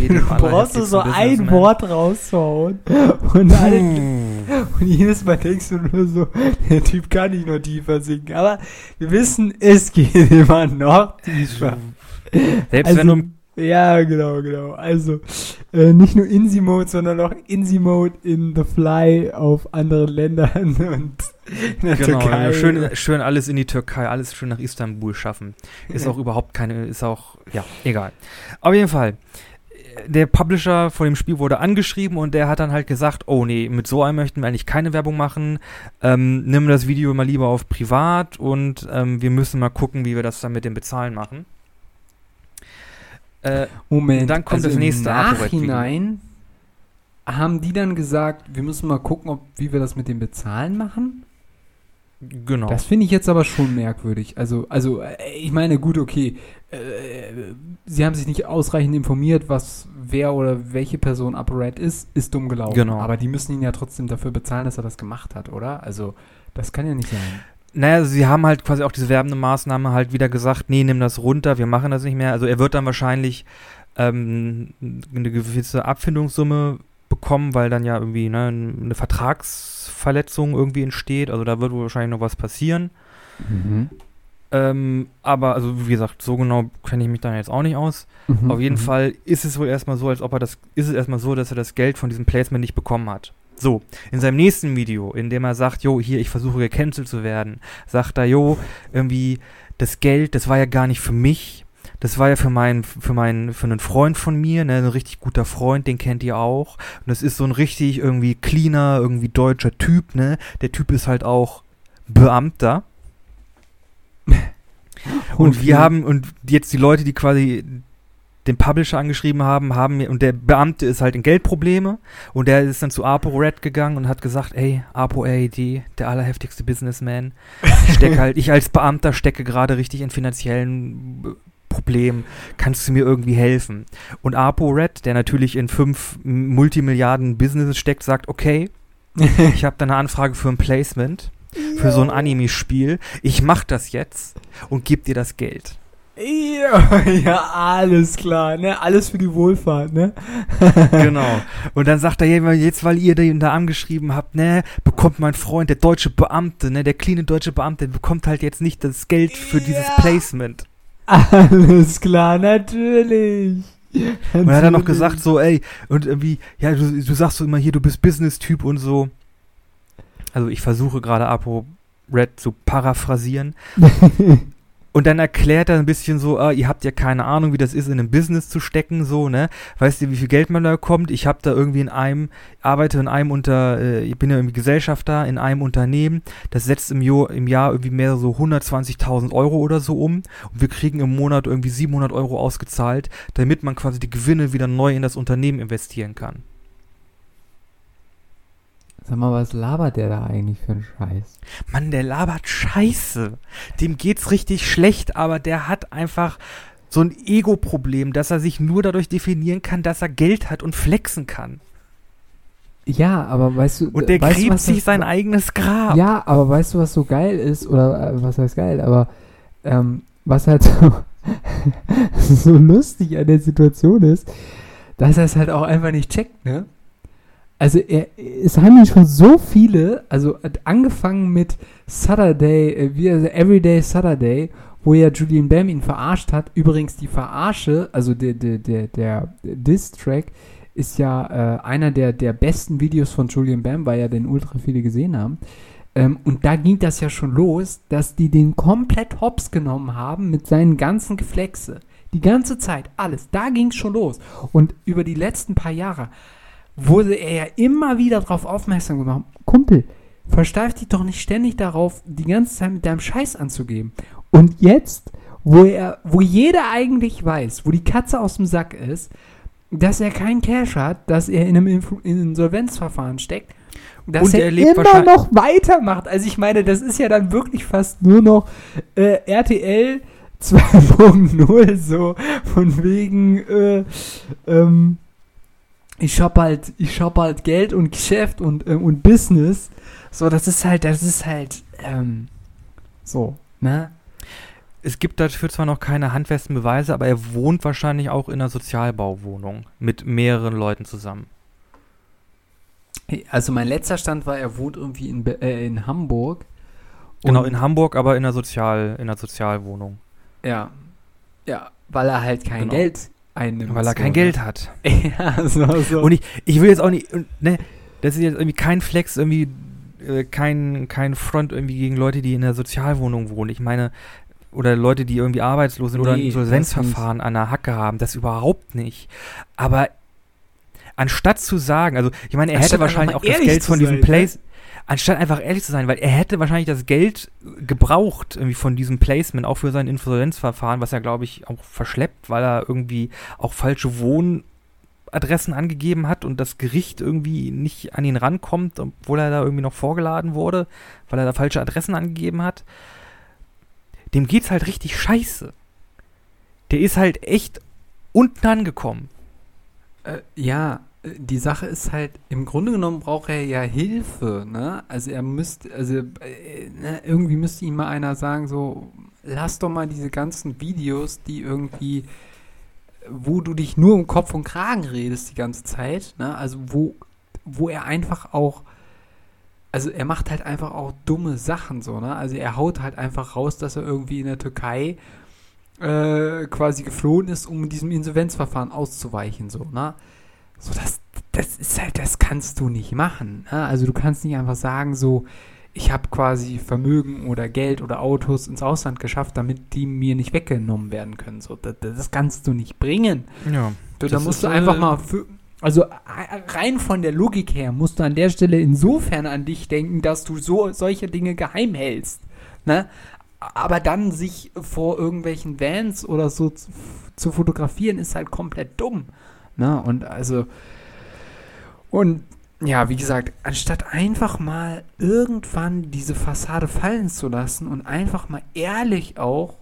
Du brauchst du so ein Wort raushauen und, alle, und jedes Mal denkst du nur so, der Typ kann nicht nur tiefer singen. Aber wir wissen, es geht immer noch tiefer. Selbst Also- wenn du Ja, genau, genau. Also äh, nicht nur Insi-Mode, sondern auch Insi-Mode in The Fly auf anderen Ländern <laughs> und in der genau, Türkei. schön, schön alles in die Türkei, alles schön nach Istanbul schaffen. Ist auch überhaupt keine, ist auch, ja, egal. Auf jeden Fall, der Publisher von dem Spiel wurde angeschrieben und der hat dann halt gesagt, oh nee, mit so einem möchten wir eigentlich keine Werbung machen. Ähm, nimm das Video mal lieber auf privat und ähm, wir müssen mal gucken, wie wir das dann mit dem Bezahlen machen. Äh, Moment, Dann kommt also das nächste Im. Nachhinein haben die dann gesagt, wir müssen mal gucken, ob, wie wir das mit dem Bezahlen machen? genau. Das finde ich jetzt aber schon merkwürdig. Also, also äh, ich meine, gut, okay. Äh, sie haben sich nicht ausreichend informiert, was wer oder welche Person ApoRed ist, ist dumm gelaufen. Genau. Aber die müssen ihn ja trotzdem dafür bezahlen, dass er das gemacht hat, oder? Also, das kann ja nicht sein. Naja, sie haben halt quasi auch diese werbende Maßnahme halt wieder gesagt, nee, nimm das runter, wir machen das nicht mehr. Also er wird dann wahrscheinlich ähm, eine gewisse Abfindungssumme bekommen, weil dann ja irgendwie ne, eine Vertragsverletzung irgendwie entsteht. Also da wird wohl wahrscheinlich noch was passieren. Mhm. Ähm, aber, also wie gesagt, so genau kenne ich mich da jetzt auch nicht aus. Mhm. Auf jeden Mhm. Fall ist es wohl erstmal so, als ob er das, ist es erstmal so, dass er das Geld von diesem Placement nicht bekommen hat. So, in seinem nächsten Video, in dem er sagt, jo, hier, ich versuche gecancelt zu werden, sagt er, jo, irgendwie, das Geld, das war ja gar nicht für mich, das war ja für meinen, für meinen, für einen Freund von mir, ne, ein richtig guter Freund, den kennt ihr auch. Und das ist so ein richtig irgendwie cleaner, irgendwie deutscher Typ, ne. Der Typ ist halt auch Beamter. <laughs> Und wir haben, und jetzt die Leute, die quasi den Publisher angeschrieben haben, haben und der Beamte ist halt in Geldprobleme und der ist dann zu Apo Red gegangen und hat gesagt, ey, Apo AED, der allerheftigste Businessman, ich stecke halt, ich als Beamter stecke gerade richtig in finanziellen äh, Problemen, kannst du mir irgendwie helfen? Und Apo Red, der natürlich in fünf Multimilliarden Businesses steckt, sagt, okay, <laughs> ich habe da eine Anfrage für ein Placement, für so ein Anime-Spiel, ich mach das jetzt und geb dir das Geld. Ja, <laughs> ja, alles klar, ne? Alles für die Wohlfahrt, ne? <laughs> genau. Und dann sagt er, jetzt, weil ihr den da angeschrieben habt, ne, bekommt mein Freund, der deutsche Beamte, ne, der cleane deutsche Beamte, bekommt halt jetzt nicht das Geld für dieses Ja. Placement. Alles klar, natürlich. Und er hat dann noch gesagt, so, ey, und irgendwie, ja, du, du sagst so immer hier, du bist Business-Typ und so. Also ich versuche gerade Apo Red zu paraphrasieren. <laughs> Und dann erklärt er ein bisschen so, ah, ihr habt ja keine Ahnung, wie das ist, in einem Business zu stecken, so, ne? Weißt du, wie viel Geld man da kommt? Ich habe da irgendwie in einem, arbeite in einem unter, äh, ich bin ja irgendwie Gesellschafter in einem Unternehmen, das setzt im, jo im Jahr irgendwie mehr so 120.000 Euro oder so um und wir kriegen im Monat irgendwie 700 Euro ausgezahlt, damit man quasi die Gewinne wieder neu in das Unternehmen investieren kann. Sag mal, was labert der da eigentlich für einen Scheiß? Mann, der labert Scheiße. Dem geht's richtig schlecht, aber der hat einfach so ein Ego-Problem, dass er sich nur dadurch definieren kann, dass er Geld hat und flexen kann. Ja, aber weißt du, Und der weißt gräbt was sich das- sein eigenes Grab. Ja, aber weißt du, was so geil ist? Oder äh, was heißt geil? Aber ähm, was halt so, <laughs> so lustig an der Situation ist, dass er es halt auch einfach nicht checkt, ne? Also er, es haben ihn schon so viele, also angefangen mit Saturday, äh, wie also Everyday Saturday, wo ja Julian Bam ihn verarscht hat. Übrigens die Verarsche, also der der der der Diss-Track ist ja äh, einer der der besten Videos von Julian Bam, weil ja den ultra viele gesehen haben. Ähm, und da ging das ja schon los, dass die den komplett hops genommen haben mit seinen ganzen Geflexe. Die ganze Zeit, alles. Da ging es schon los. Und über die letzten paar Jahre wurde er ja immer wieder darauf aufmerksam gemacht. Kumpel, versteif dich doch nicht ständig darauf, die ganze Zeit mit deinem Scheiß anzugeben. Und jetzt, wo er, wo jeder eigentlich weiß, wo die Katze aus dem Sack ist, dass er keinen Cash hat, dass er in einem Influ in Insolvenzverfahren steckt, dass Und er, er immer noch weitermacht. Also ich meine, das ist ja dann wirklich fast nur noch äh, RTL 2.0 <laughs> so von wegen äh, ähm, ich shop halt ich shop halt Geld und Geschäft und ähm, und Business so das ist halt das ist halt ähm, so ne Es gibt dafür zwar noch keine handfesten Beweise, aber er wohnt wahrscheinlich auch in einer Sozialbauwohnung mit mehreren Leuten zusammen. also mein letzter Stand war er wohnt irgendwie in äh, in Hamburg Genau, in Hamburg, aber in einer, Sozial, in einer Sozialwohnung. ja ja weil er halt kein Genau. Geld einnimmt Weil er kein ne? Geld hat. <laughs> ja so so Und ich, ich will jetzt auch nicht, ne, das ist jetzt irgendwie kein Flex, irgendwie äh, kein, kein Front irgendwie gegen Leute, die in der Sozialwohnung wohnen. Ich meine, oder Leute, die irgendwie arbeitslos sind oder ein Nee, Insolvenzverfahren an der Hacke haben, das überhaupt nicht. Aber anstatt zu sagen, also ich meine, er Anstatt hätte wahrscheinlich auch das Geld von diesem ne? Place, anstatt einfach ehrlich zu sein, weil er hätte wahrscheinlich das Geld gebraucht irgendwie von diesem Placement, auch für sein Insolvenzverfahren, was er, glaube ich, auch verschleppt, weil er irgendwie auch falsche Wohnadressen angegeben hat und das Gericht irgendwie nicht an ihn rankommt, obwohl er da irgendwie noch vorgeladen wurde, weil er da falsche Adressen angegeben hat. Dem geht's halt richtig scheiße. Der ist halt echt unten angekommen. Äh, ja, äh, die Sache ist halt, im Grunde genommen braucht er ja Hilfe, ne? Also er müsste, also äh, ne, irgendwie müsste ihm mal einer sagen, so, lass doch mal diese ganzen Videos, die irgendwie wo du dich nur um Kopf und Kragen redest die ganze Zeit, ne? Also wo, wo er einfach auch, also er macht halt einfach auch dumme Sachen so, ne? Also er haut halt einfach raus, dass er irgendwie in der Türkei äh, quasi geflohen ist, um diesem Insolvenzverfahren auszuweichen, so, ne? So, das, das ist halt, das kannst du nicht machen. Ne? Also du kannst nicht einfach sagen, so, ich habe quasi Vermögen oder Geld oder Autos ins Ausland geschafft, damit die mir nicht weggenommen werden können. So, das, das kannst du nicht bringen. Ja. Du, da musst du einfach äh, mal für, also rein von der Logik her musst du an der Stelle insofern an dich denken, dass du so solche Dinge geheim hältst. Ne? Aber dann sich vor irgendwelchen Vans oder so zu, zu fotografieren, ist halt komplett dumm. Ne? Und also und ja, wie gesagt, anstatt einfach mal irgendwann diese Fassade fallen zu lassen und einfach mal ehrlich auch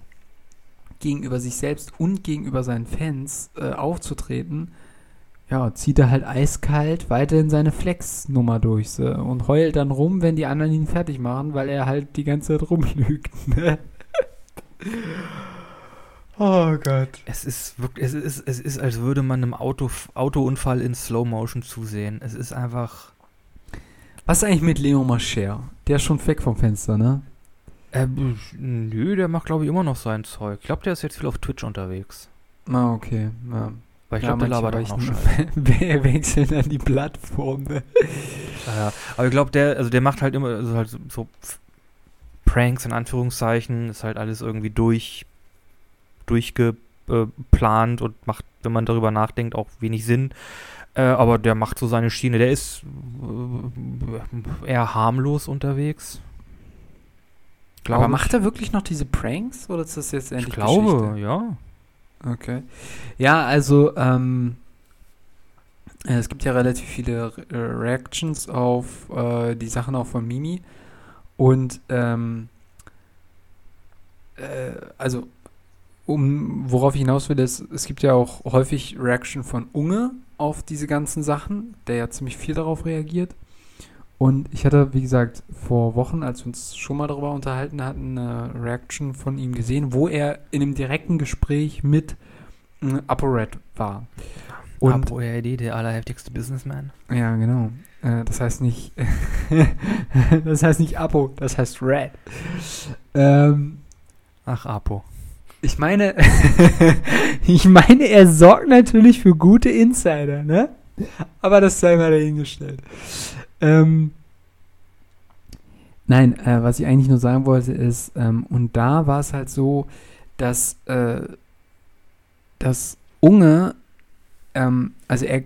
gegenüber sich selbst und gegenüber seinen Fans äh, aufzutreten, ja, zieht er halt eiskalt weiterhin seine Flex-Nummer durch so, und heult dann rum, wenn die anderen ihn fertig machen, weil er halt die ganze Zeit rumlügt. <laughs> Ne? oh Gott. Es ist wirklich, es ist, es ist, als würde man einem Auto, Autounfall in Slow Motion zusehen. Es ist einfach. Was ist eigentlich mit Leon Mascher? Der ist schon weg vom Fenster, ne? Äh, nö, der macht, glaube ich, immer noch sein Zeug. Ich glaube, der ist jetzt viel auf Twitch unterwegs. Ah, okay. Ja. Weil ich Ja, glaube, der labert auch noch. Wer wechselt dann die Plattform? Ne? Ja, aber ich glaube, der, also der macht halt immer also halt so, Pranks in Anführungszeichen, ist halt alles irgendwie durch, durchgeplant und macht, wenn man darüber nachdenkt, auch wenig Sinn. Äh, aber der macht so seine Schiene. Der ist äh, eher harmlos unterwegs. Aber macht er wirklich noch diese Pranks oder ist das jetzt endlich ich glaube, Geschichte? ja. Okay. Ja, also ähm, äh, es gibt ja relativ viele Re äh, Reactions auf äh, die Sachen auch von Mimi und ähm, äh, also um worauf ich hinaus will, ist, es gibt ja auch häufig Reaction von Unge auf diese ganzen Sachen, der ja ziemlich viel darauf reagiert. Und ich hatte, wie gesagt, vor Wochen, als wir uns schon mal darüber unterhalten hatten, eine Reaction von ihm gesehen, wo er in einem direkten Gespräch mit äh, ApoRed war. Und Apo RD, der allerheftigste Businessman. ja, genau. Äh, das heißt nicht, <laughs> das heißt nicht Apo, das heißt Red. Ähm, Ach, Apo. ich meine, <laughs> ich meine, er sorgt natürlich für gute Insider, ne? Aber das sei mal dahingestellt. Ähm, nein, äh, was ich eigentlich nur sagen wollte ist, ähm, und da war es halt so, dass, äh, dass Unge, ähm, also er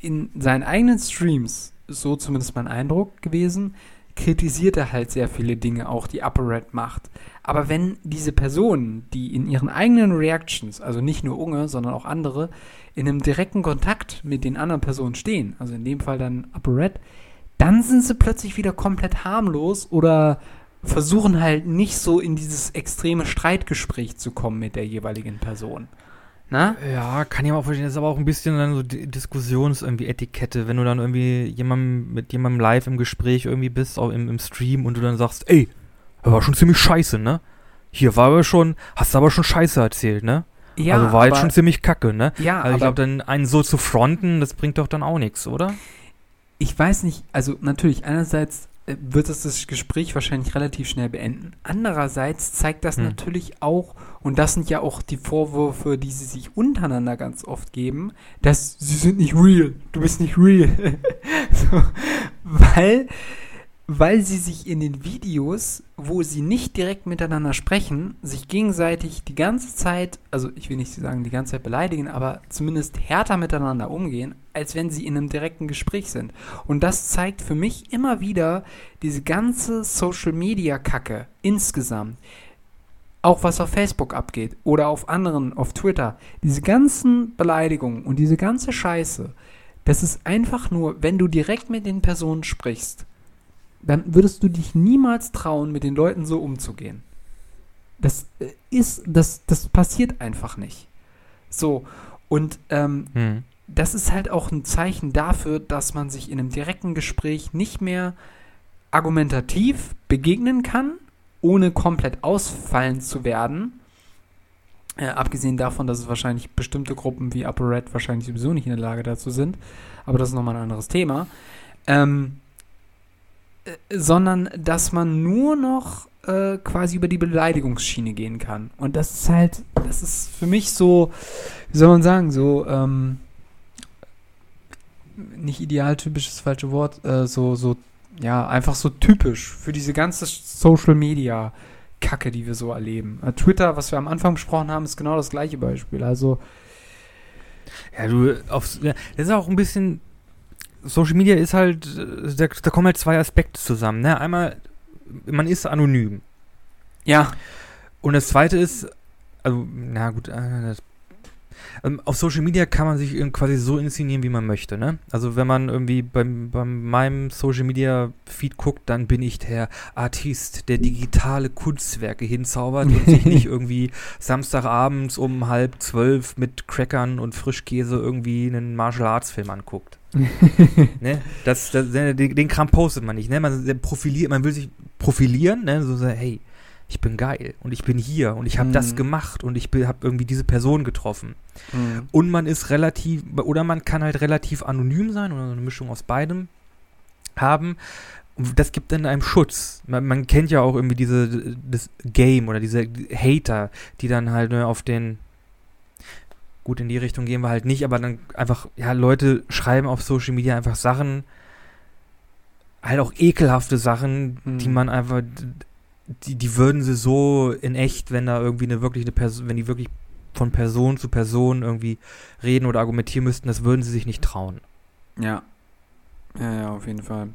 in seinen eigenen Streams, so zumindest mein Eindruck gewesen, kritisiert er halt sehr viele Dinge, auch die Upper Red macht. Aber wenn diese Personen, die in ihren eigenen Reactions, also nicht nur Unge, sondern auch andere, in einem direkten Kontakt mit den anderen Personen stehen, also in dem Fall dann Upper Red, dann sind sie plötzlich wieder komplett harmlos oder versuchen halt nicht so in dieses extreme Streitgespräch zu kommen mit der jeweiligen Person. Na? Ja, kann ich mal verstehen. Das ist aber auch ein bisschen dann so die Diskussions irgendwie Etikette, wenn du dann irgendwie jemandem, mit jemandem live im Gespräch irgendwie bist, auch im, im Stream und du dann sagst, ey, das war schon ziemlich scheiße, ne? Hier war aber schon, hast du aber schon Scheiße erzählt, ne? also war jetzt schon ziemlich kacke, ne? ja, Also ich aber glaube, dann einen so zu fronten, das bringt doch dann auch nichts, oder? Ich weiß nicht, also natürlich, einerseits äh, wird es das Gespräch wahrscheinlich relativ schnell beenden. Andererseits zeigt das Hm. natürlich auch, und das sind ja auch die Vorwürfe, die sie sich untereinander ganz oft geben, dass sie sind nicht real, du bist nicht real. <laughs> so, weil, weil sie sich in den Videos, wo sie nicht direkt miteinander sprechen, sich gegenseitig die ganze Zeit, also ich will nicht sagen die ganze Zeit beleidigen, aber zumindest härter miteinander umgehen, als wenn sie in einem direkten Gespräch sind. Und das zeigt für mich immer wieder diese ganze Social-Media-Kacke insgesamt. Auch was auf Facebook abgeht oder auf anderen, auf Twitter. Diese ganzen Beleidigungen und diese ganze Scheiße, das ist einfach nur, wenn du direkt mit den Personen sprichst, dann würdest du dich niemals trauen, mit den Leuten so umzugehen. Das äh, ist, das, das passiert einfach nicht. So, und ähm, Hm. das ist halt auch ein Zeichen dafür, dass man sich in einem direkten Gespräch nicht mehr argumentativ begegnen kann, ohne komplett ausfallen zu werden. Äh, abgesehen davon, dass es wahrscheinlich bestimmte Gruppen wie Upper Red wahrscheinlich sowieso nicht in der Lage dazu sind. Aber das ist nochmal ein anderes Thema. Ähm, äh, sondern dass man nur noch äh, quasi über die Beleidigungsschiene gehen kann. Und das ist halt, das ist für mich so, wie soll man sagen, so, ähm, nicht idealtypisch das falsche Wort, äh, so, so, ja, einfach so typisch für diese ganze Social Media Kacke, die wir so erleben. Äh, Twitter, was wir am Anfang besprochen haben, ist genau das gleiche Beispiel. Also, Ja, du, aufs, ja, das ist auch ein bisschen, Social Media ist halt, äh, da, da kommen halt zwei Aspekte zusammen, ne? Einmal, man ist anonym. ja, Und das zweite ist, also, na gut, äh, das, ähm, auf Social Media kann man sich irgendwie quasi so inszenieren, wie man möchte, ne? Also wenn man irgendwie beim, beim meinem Social Media Feed guckt, dann bin ich der Artist, der digitale Kunstwerke hinzaubert und sich nicht <laughs> irgendwie Samstagabends um halb zwölf mit Crackern und Frischkäse irgendwie einen Martial Arts Film anguckt. <laughs> ne? das, das, den, den Kram postet man nicht, ne? Man profiliert, man will sich profilieren, ne? So, so hey, ich bin geil und ich bin hier und ich habe das Mhm. gemacht und ich habe irgendwie diese Person getroffen. Mhm. Und man ist relativ, oder man kann halt relativ anonym sein oder so eine Mischung aus beidem haben. Das gibt dann einem Schutz. Man, man kennt ja auch irgendwie diese, das Game oder diese Hater, die dann halt ne, auf den, gut, in die Richtung gehen wir halt nicht, aber dann einfach, ja, Leute schreiben auf Social Media einfach Sachen, halt auch ekelhafte Sachen, die Mhm. man einfach, die, die würden sie so in echt, wenn da irgendwie eine wirklich eine Person, wenn die wirklich von Person zu Person irgendwie reden oder argumentieren müssten, das würden sie sich nicht trauen. Ja. Ja, ja, auf jeden Fall.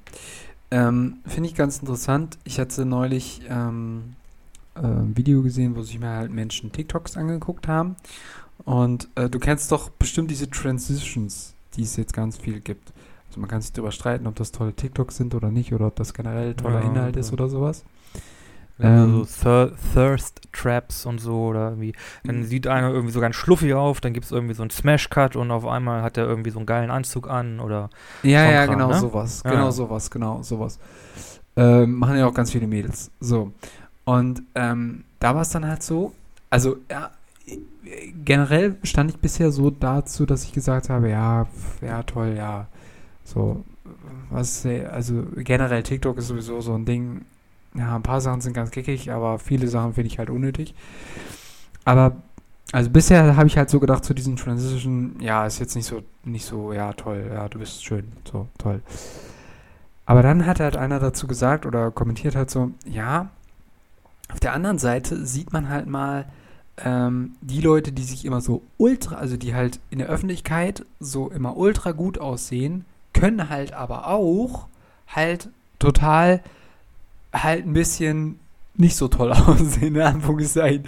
Ähm, Finde ich ganz interessant. Ich hatte neulich ähm, äh, ein Video gesehen, wo sich mir halt Menschen TikToks angeguckt haben. Und äh, du kennst doch bestimmt diese Transitions, die es jetzt ganz viel gibt. Also man kann sich darüber streiten, ob das tolle TikToks sind oder nicht, oder ob das generell toller Ja, Inhalt ist ja. oder sowas. Also so Thir Thirst Traps und so oder irgendwie. Dann sieht einer irgendwie so ganz schluffig auf, dann gibt es irgendwie so einen Smash Cut und auf einmal hat er irgendwie so einen geilen Anzug an oder Ja, ja, Kram, genau ne? sowas. Ja. Genau sowas, genau sowas. Ähm, machen ja auch ganz viele Mädels. So. Und ähm, da war es dann halt so, also ja, generell stand ich bisher so dazu, dass ich gesagt habe, ja, ja, toll, ja. So, was, also generell TikTok ist sowieso so ein Ding. Ja, ein paar Sachen sind ganz geckig, aber viele Sachen finde ich halt unnötig. Aber also bisher habe ich halt so gedacht zu diesem Transition, ja, ist jetzt nicht so, nicht so, ja, toll, ja, du bist schön, so, toll. Aber dann hat halt einer dazu gesagt oder kommentiert halt so, ja, auf der anderen Seite sieht man halt mal ähm, die Leute, die sich immer so ultra, also die halt in der Öffentlichkeit so immer ultra gut aussehen, können halt aber auch halt total halt ein bisschen nicht so toll <laughs> aussehen, in Anführungszeichen.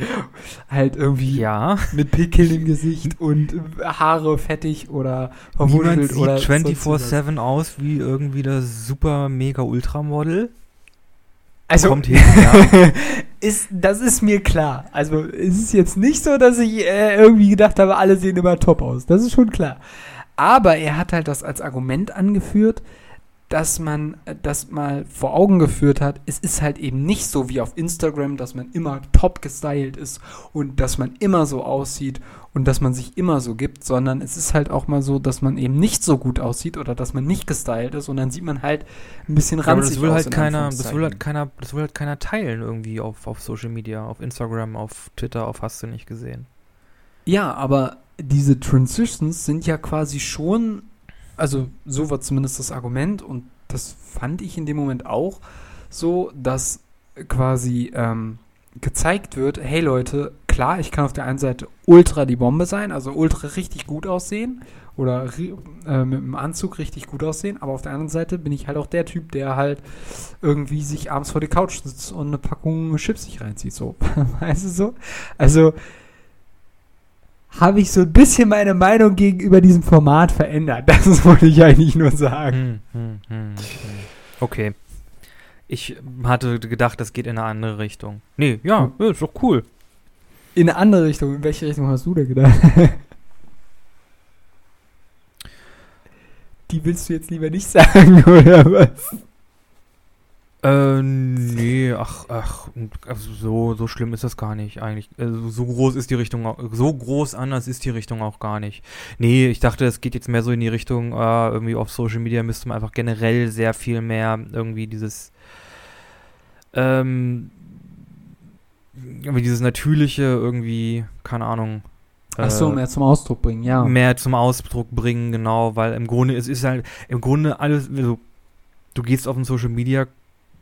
Halt irgendwie ja. mit Pickeln im Gesicht und Haare fettig oder verwuschelt sieht oder sonst was. 24-7 aus wie irgendwie das super mega Ultramodel. Also, Kommt <laughs> hin, ja. ist, das ist mir klar. Also, es ist jetzt nicht so, dass ich äh, irgendwie gedacht habe, alle sehen immer top aus. Das ist schon klar. Aber er hat halt das als Argument angeführt, dass man äh, das mal vor Augen geführt hat. Es ist halt eben nicht so wie auf Instagram, dass man immer top gestylt ist und dass man immer so aussieht und dass man sich immer so gibt, sondern es ist halt auch mal so, dass man eben nicht so gut aussieht oder dass man nicht gestylt ist und dann sieht man halt ein bisschen Ja, ranzig das will aus, halt in keiner, das will halt keiner, das will halt keiner teilen irgendwie auf, auf Social Media, auf Instagram, auf Twitter, auf hast du nicht gesehen. Ja, aber diese Transitions sind ja quasi schon, also so war zumindest das Argument und das fand ich in dem Moment auch so, dass quasi ähm, gezeigt wird, hey Leute, klar, ich kann auf der einen Seite ultra die Bombe sein, also ultra richtig gut aussehen oder äh, mit dem Anzug richtig gut aussehen, aber auf der anderen Seite bin ich halt auch der Typ, der halt irgendwie sich abends vor die Couch sitzt und eine Packung Chips sich reinzieht, so, <laughs> weißt du so? Also habe ich so ein bisschen meine Meinung gegenüber diesem Format verändert. <laughs> Das wollte ich eigentlich nur sagen. Hm, hm, hm, hm. Okay. Ich hatte gedacht, das geht in eine andere Richtung. Nee, ja, Hm. ja ist doch cool. In eine andere Richtung. In welche Richtung hast du denn gedacht? <laughs> Die willst du jetzt lieber nicht <laughs> sagen, oder was? Äh, nee, ach, ach, also so, so schlimm ist das gar nicht eigentlich. Also so groß ist die Richtung, auch- so groß anders ist die Richtung auch gar nicht. Nee, ich dachte, es geht jetzt mehr so in die Richtung, äh, irgendwie auf Social Media müsste man einfach generell sehr viel mehr irgendwie dieses, ähm, irgendwie dieses Natürliche irgendwie, keine Ahnung. Ach so, äh, mehr zum Ausdruck bringen, ja. mehr zum Ausdruck bringen, genau, weil im Grunde es ist halt im Grunde alles, also, du gehst auf den Social Media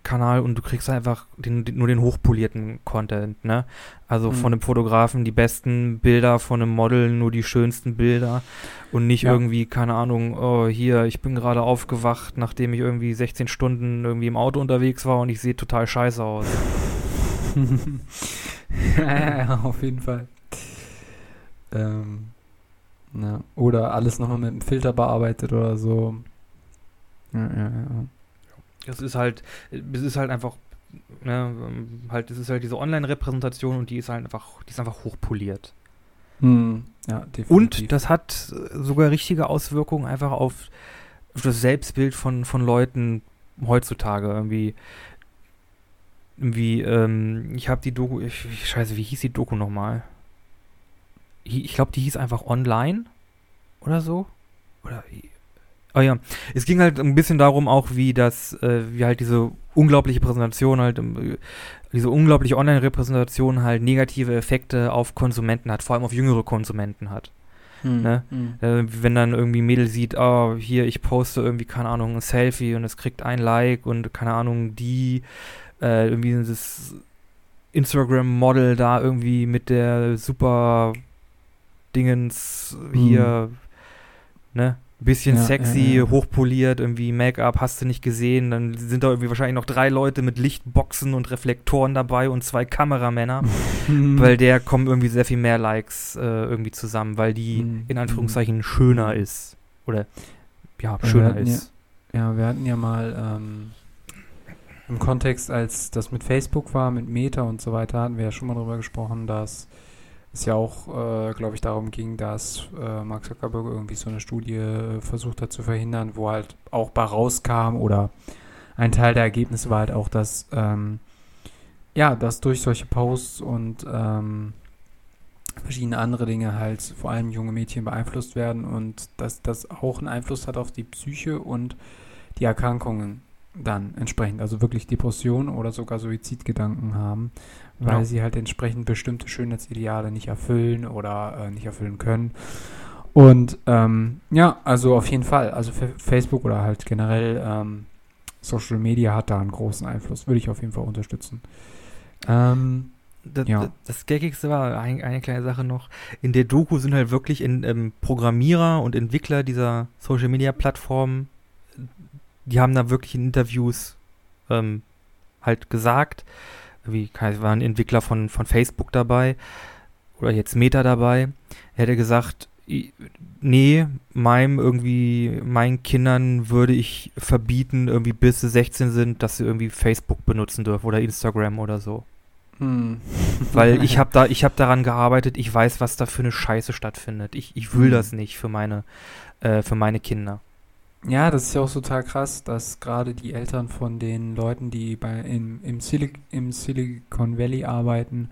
Kanal und du kriegst einfach den, den, nur den hochpolierten Content, ne? Also Mhm. von einem Fotografen die besten Bilder, von einem Model nur die schönsten Bilder und nicht Ja. irgendwie, keine Ahnung, oh, hier, ich bin gerade aufgewacht, nachdem ich irgendwie 16 Stunden irgendwie im Auto unterwegs war und ich sehe total scheiße aus. <laughs> ja, ja, ja, auf jeden Fall. Ähm, na, oder alles nochmal mit einem Filter bearbeitet oder so. Ja, ja, ja. Das ist halt, es ist halt einfach, ne, halt, es ist halt diese Online-Repräsentation und die ist halt einfach, die ist einfach hochpoliert. Hm, ja, definitiv. Und das hat sogar richtige Auswirkungen einfach auf, das Selbstbild von, von Leuten heutzutage. Irgendwie, irgendwie ähm, ich habe die Doku, ich, ich- scheiße, wie hieß die Doku nochmal? Ich glaube, die hieß einfach Online oder so. Oder, oh ja, es ging halt ein bisschen darum auch, wie das, äh, wie halt diese unglaubliche Präsentation halt, ähm, diese unglaubliche Online-Repräsentation halt negative Effekte auf Konsumenten hat, vor allem auf jüngere Konsumenten hat. Hm, ne? hm. Äh, wenn dann irgendwie ein Mädel sieht, oh, hier, ich poste irgendwie, keine Ahnung, ein Selfie und es kriegt ein Like und keine Ahnung, die, äh, irgendwie dieses Instagram-Model da irgendwie mit der super Dingens hier, ne? Bisschen Ja, sexy, ja, ja. hochpoliert, irgendwie Make-up, hast du nicht gesehen. Dann sind da irgendwie wahrscheinlich noch drei Leute mit Lichtboxen und Reflektoren dabei und zwei Kameramänner. <laughs> Weil der kommen irgendwie sehr viel mehr Likes äh, irgendwie zusammen, weil die Mhm. in Anführungszeichen schöner ist. Oder ja, schöner ist. Ja, wir hatten ja mal ähm, im Kontext, als das mit Facebook war, mit Meta und so weiter, hatten wir ja schon mal darüber gesprochen, dass es ja auch, äh, glaube ich, darum ging, dass äh, Mark Zuckerberg irgendwie so eine Studie äh, versucht hat zu verhindern, wo halt auch bei rauskam oder ein Teil der Ergebnisse war halt auch, dass ähm, ja, dass durch solche Posts und ähm, verschiedene andere Dinge halt vor allem junge Mädchen beeinflusst werden und dass das auch einen Einfluss hat auf die Psyche und die Erkrankungen dann entsprechend, also wirklich Depressionen oder sogar Suizidgedanken haben, weil Ja. sie halt entsprechend bestimmte Schönheitsideale nicht erfüllen oder äh, nicht erfüllen können. Und ähm, ja, also auf jeden Fall, also Fa- Facebook oder halt generell ähm, Social Media hat da einen großen Einfluss, würde ich auf jeden Fall unterstützen. Ähm, Das, Ja. das, das Gaggigste war ein, eine kleine Sache noch. In der Doku sind halt wirklich in, ähm, Programmierer und Entwickler dieser Social Media Plattformen, die haben da wirklich in Interviews ähm, halt gesagt, wie war ein Entwickler von, von Facebook dabei oder jetzt Meta dabei. Hätte gesagt, nee, meinem irgendwie, meinen Kindern würde ich verbieten, irgendwie bis sie 16 sind, dass sie irgendwie Facebook benutzen dürfen oder Instagram oder so. hm. <laughs> Weil ich habe <laughs> da, ich habe daran gearbeitet, ich weiß, was da für eine Scheiße stattfindet. Ich, ich will Mhm. das nicht für meine, äh, für meine Kinder. Ja, das ist ja auch total krass, dass gerade die Eltern von den Leuten, die bei, im, im, Silic im Silicon Valley arbeiten,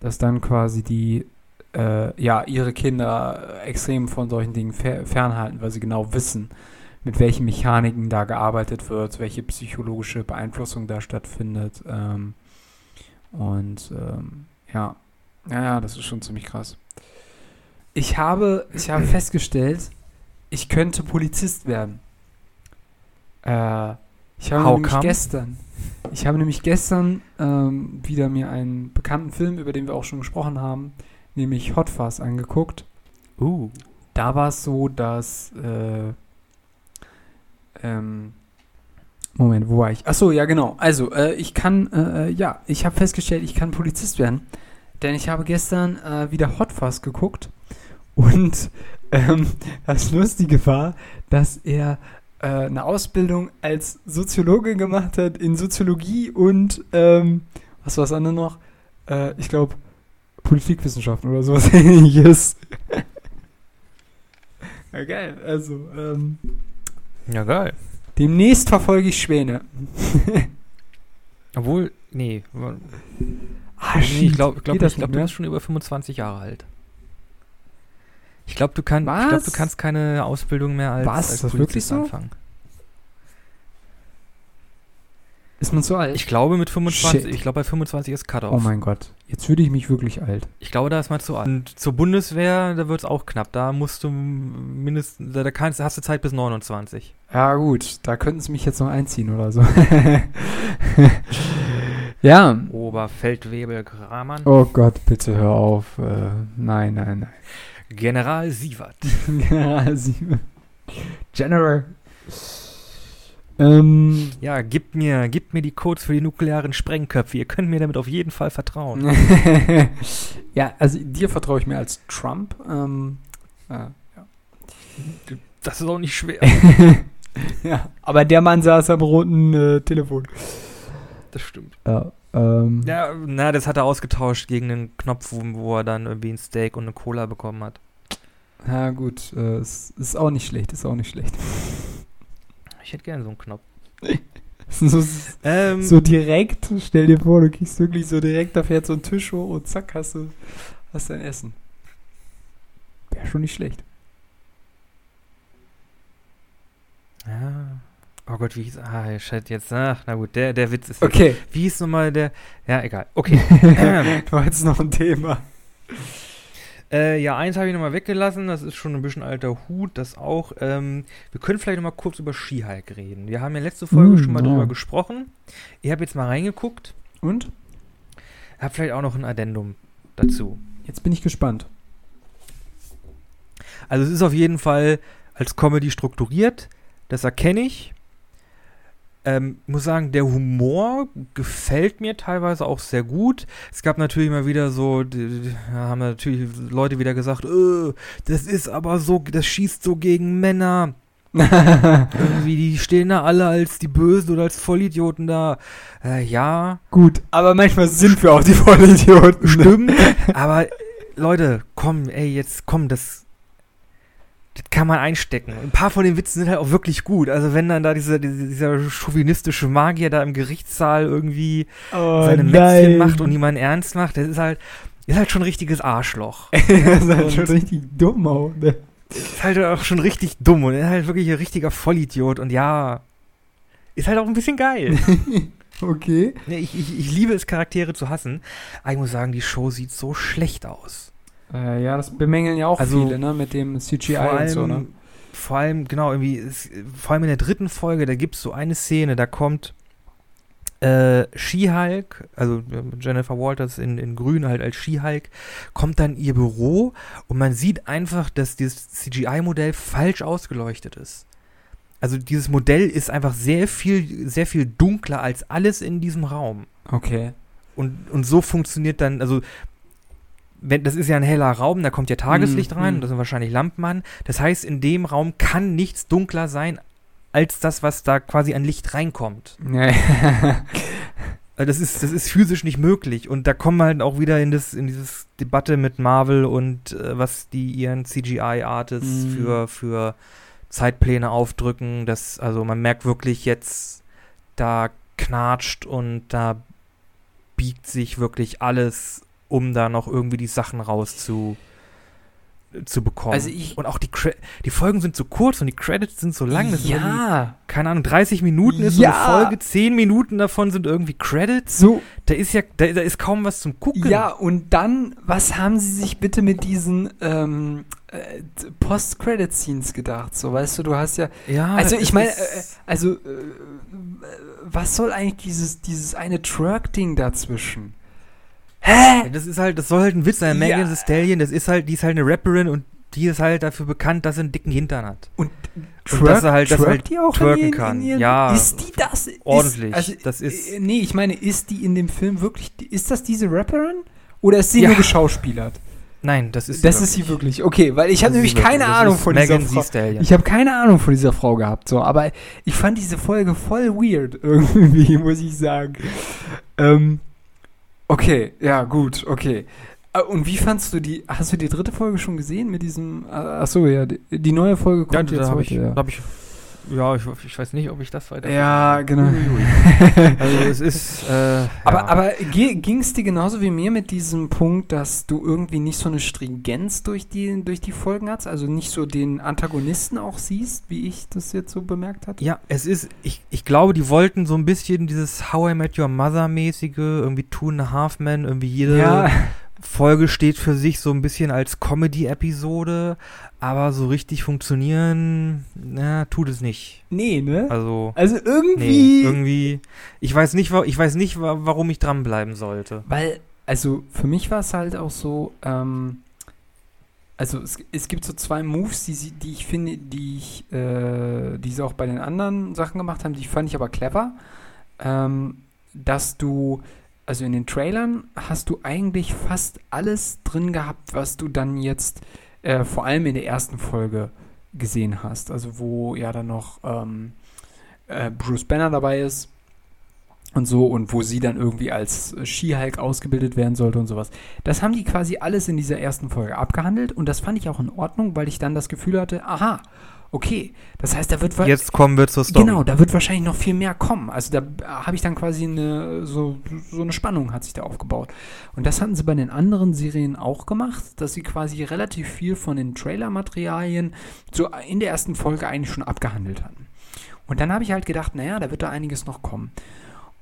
dass dann quasi die äh, ja, ihre Kinder extrem von solchen Dingen fer fernhalten, weil sie genau wissen, mit welchen Mechaniken da gearbeitet wird, welche psychologische Beeinflussung da stattfindet. Ähm, und ähm, ja, ja, ja, das ist schon ziemlich krass. Ich habe, ich habe <clears throat> festgestellt, ich könnte Polizist werden. Äh, ich habe How nämlich come? gestern, ich habe nämlich gestern ähm, wieder mir einen bekannten Film, über den wir auch schon gesprochen haben, nämlich Hot Fuzz angeguckt. Uh. Da war es so, dass äh, ähm, Moment, wo war ich? Achso, ja genau. Also, äh, ich kann, äh, äh, ja, ich habe festgestellt, ich kann Polizist werden. Denn ich habe gestern äh, wieder Hot Fuzz geguckt. Und ähm, das Lustige war, dass er äh, eine Ausbildung als Soziologe gemacht hat in Soziologie und, ähm, was war das andere noch? Äh, ich glaube, Politikwissenschaften oder sowas <laughs> ähnliches. ja, geil. Also, ähm, Ja, geil. demnächst verfolge ich Schwäne. <laughs> Obwohl, nee. Ah, nee ich glaube, glaub, ich glaub, du bist schon über 25 Jahre alt. Ich glaube, du, kann, ich glaub, du kannst keine Ausbildung mehr als, Was? als Ist das Polizist so? anfangen. Ist man so alt? Ich glaube mit 25, Shit. ich glaube bei 25 ist Cut-Off. oh mein Gott. Jetzt fühle ich mich wirklich alt. Ich glaube, da ist man zu alt. Und zur Bundeswehr, da wird es auch knapp. Da musst du mindestens, da kannst, hast du Zeit bis 29. Ja, gut. Da könnten sie mich jetzt noch einziehen oder so. <laughs> ja. Oberfeldwebel Kramann. Oh Gott, bitte hör auf. Äh, nein, nein, General Sievert. <laughs> General Sieben. General. Ähm. Ja, gib mir, gib mir die Codes für die nuklearen Sprengköpfe. Ihr könnt mir damit auf jeden Fall vertrauen. <laughs> ja, also dir vertraue ich mehr als Trump. Ähm, äh, ja. Das ist auch nicht schwer. <laughs> ja, aber der Mann saß am roten äh, Telefon. Das stimmt. Ja, ähm, Ja, na, das hat er ausgetauscht gegen einen Knopf, wo, wo er dann irgendwie ein Steak und eine Cola bekommen hat. ja gut, äh, es ist auch nicht schlecht, ist auch nicht schlecht. <laughs> Ich hätte gerne so einen Knopf. <laughs> so, Ähm, so direkt, stell dir vor, du kriegst wirklich so direkt, da fährt so ein Tisch hoch und zack, hast du hast dein Essen. Wäre schon nicht schlecht. Ja. Oh Gott, wie hieß. Ah, shit, jetzt. Ach, na gut, der, der Witz ist. Okay. Wie hieß nochmal der. Ja, egal. Okay. <laughs> War jetzt noch ein Thema. Äh, ja, eins habe ich nochmal weggelassen. Das ist schon ein bisschen alter Hut. Das auch. Ähm, wir können vielleicht nochmal kurz über Skihike reden. Wir haben ja letzte Folge Mm, schon mal ja. drüber gesprochen. Ich habe jetzt mal reingeguckt. Und? Hab vielleicht auch noch ein Addendum dazu. Jetzt bin ich gespannt. Also, es ist auf jeden Fall als Comedy strukturiert. Das erkenne ich. Ähm, muss sagen, der Humor gefällt mir teilweise auch sehr gut. Es gab natürlich mal wieder so, ja, haben natürlich Leute wieder gesagt, äh, das ist aber so, das schießt so gegen Männer. <laughs> Irgendwie, die stehen da alle als die Bösen oder als Vollidioten da. Äh, ja, Gut, aber manchmal sind wir auch die Vollidioten. stimmt. <laughs> aber Leute, komm, ey, jetzt komm, das, das kann man einstecken. Ein paar von den Witzen sind halt auch wirklich gut. Also wenn dann da diese, diese, dieser chauvinistische Magier da im Gerichtssaal irgendwie Oh, seine Mätzchen macht und niemanden ernst macht, das ist halt, ist halt schon ein richtiges Arschloch. <laughs> das ist halt schon Und- richtig dumm auch. Ne? Ist halt auch schon richtig dumm und ist halt wirklich ein richtiger Vollidiot und ja, ist halt auch ein bisschen geil. <laughs> Okay. Nee, ich, ich, ich liebe es, Charaktere zu hassen. Aber ich muss sagen, die Show sieht so schlecht aus. Äh, ja, das bemängeln ja auch Also, viele, ne? Mit dem CGI vor allem, und so, ne? vor allem, genau, irgendwie, es, vor allem in der dritten Folge, da gibt es so eine Szene, da kommt äh, She-Hulk, also Jennifer Walters in, in grün halt als She-Hulk, kommt dann ihr Büro und man sieht einfach, dass dieses CGI-Modell falsch ausgeleuchtet ist. Also dieses Modell ist einfach sehr viel, sehr viel dunkler als alles in diesem Raum. Okay. Und, und so funktioniert dann, also wenn, das ist ja ein heller Raum, da kommt ja Tageslicht Mm, rein, mm. und da sind wahrscheinlich Lampen an. Das heißt, in dem Raum kann nichts dunkler sein, als das, was da quasi an Licht reinkommt. Äh, <laughs> Das ist, das ist physisch nicht möglich. Und da kommen wir halt auch wieder in, das, in dieses Debatte mit Marvel und äh, was die ihren CGI-Artists Mm. für, für Zeitpläne aufdrücken. Das, also man merkt wirklich jetzt, da knatscht und da biegt sich wirklich alles, um da noch irgendwie die Sachen raus zu, zu bekommen. Also ich- und auch die, Cre die Folgen sind so kurz und die Credits sind so lang. Das ja. keine Ahnung, 30 Minuten ist Ja. so eine Folge, 10 Minuten davon sind irgendwie Credits. So, Da ist ja, da, da ist kaum was zum Gucken. ja, und dann, was haben sie sich bitte mit diesen ähm, äh, Post-Credit-Scenes gedacht? So, weißt du, du hast ja. ja Also ich meine, äh, also, äh, was soll eigentlich dieses, dieses eine Truck-Ding dazwischen? Hä? das ist halt, das soll halt ein Witz sein. Ja. Megan Thee Stallion, das ist halt, die ist halt eine Rapperin und die ist halt dafür bekannt, dass sie einen dicken Hintern hat. Und, Und dass er halt- dass halt die auch twerken ihren, kann. Ihren, Ja, Ist die das? ordentlich. Ist, also, Das ist- äh, Nee, ich meine, ist die in dem Film wirklich, ist das diese Rapperin? Oder ist sie Ja. nur geschauspielert? Nein, das ist das sie ist sie wirklich. Okay, weil ich habe nämlich sie keine wirklich. Ahnung von Megan dieser Thee Frau. Stallion. Ich habe keine Ahnung von dieser Frau gehabt, so, aber ich fand diese Folge voll weird <laughs> irgendwie, muss ich sagen. Ähm, okay, ja, gut, okay. Äh, Und wie fandst du die, hast du die dritte Folge schon gesehen mit diesem, äh, achso, ja, die, die neue Folge Ja, kommt da jetzt habe heute, ich, ja. hab ich Ja, ich, ich weiß nicht, ob ich das weiter. Ja, genau. <laughs> Also es ist. Äh, Aber, ja. aber ging es dir genauso wie mir mit diesem Punkt, dass du irgendwie nicht so eine Stringenz durch die, durch die Folgen hast? Also nicht so den Antagonisten auch siehst, wie ich das jetzt so bemerkt hatte? Ja, es ist, ich, ich glaube, die wollten so ein bisschen dieses How I Met Your Mother-mäßige, irgendwie Two and a Half Men, irgendwie jede Ja, Folge steht für sich so ein bisschen als Comedy-Episode, aber so richtig funktionieren, na, tut es nicht. nee, ne? Also, Also nee, irgendwie. irgendwie, ich weiß nicht, ich weiß nicht, wa- warum ich dranbleiben sollte. Weil, also für mich war es halt auch so, ähm, also es, es gibt so zwei Moves, die, die ich finde, die ich, äh, die sie auch bei den anderen Sachen gemacht haben, die fand ich aber clever. Ähm, dass du, also in den Trailern hast du eigentlich fast alles drin gehabt, was du dann jetzt äh, vor allem in der ersten Folge gesehen hast. Also wo ja dann noch ähm, äh, Bruce Banner dabei ist und so und wo sie dann irgendwie als She-Hulk ausgebildet werden sollte und sowas. Das haben die quasi alles in dieser ersten Folge abgehandelt und das fand ich auch in Ordnung, weil ich dann das Gefühl hatte, aha, okay, das heißt, da wird Jetzt kommen wir zur Story. Genau, da wird wahrscheinlich noch viel mehr kommen. Also da äh, habe ich dann quasi eine so, so eine Spannung hat sich da aufgebaut. Und das hatten sie bei den anderen Serien auch gemacht, dass sie quasi relativ viel von den Trailer-Materialien so in der ersten Folge eigentlich schon abgehandelt hatten. Und dann habe ich halt gedacht, naja, da wird da einiges noch kommen.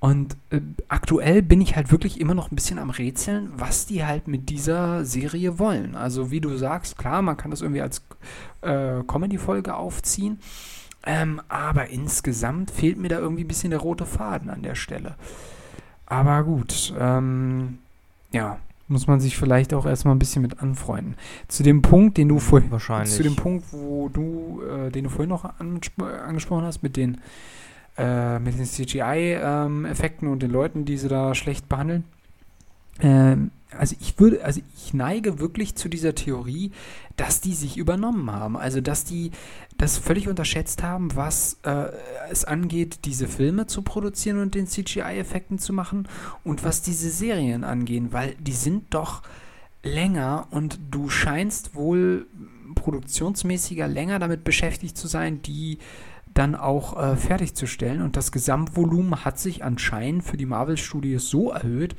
Und äh, aktuell bin ich halt wirklich immer noch ein bisschen am Rätseln, was die halt mit dieser Serie wollen. Also wie du sagst, klar, man kann das irgendwie als äh, Comedy-Folge aufziehen. Ähm, aber insgesamt fehlt mir da irgendwie ein bisschen der rote Faden an der Stelle. Aber gut, ähm, ja, muss man sich vielleicht auch erstmal ein bisschen mit anfreunden. Zu dem Punkt, den du vorhin, Wahrscheinlich. zu dem Punkt, wo du, äh, den du vorhin noch angesprochen hast, mit den, äh, mit den CGI-Effekten und den Leuten, die sie da schlecht behandeln. Ähm, also ich würde, also ich neige wirklich zu dieser Theorie, dass die sich übernommen haben. Also dass die das völlig unterschätzt haben, was äh, es angeht, diese Filme zu produzieren und den CGI-Effekten zu machen und was diese Serien angehen, weil die sind doch länger und du scheinst wohl produktionsmäßiger länger damit beschäftigt zu sein, die dann auch äh, fertigzustellen. Und das Gesamtvolumen hat sich anscheinend für die Marvel-Studios so erhöht,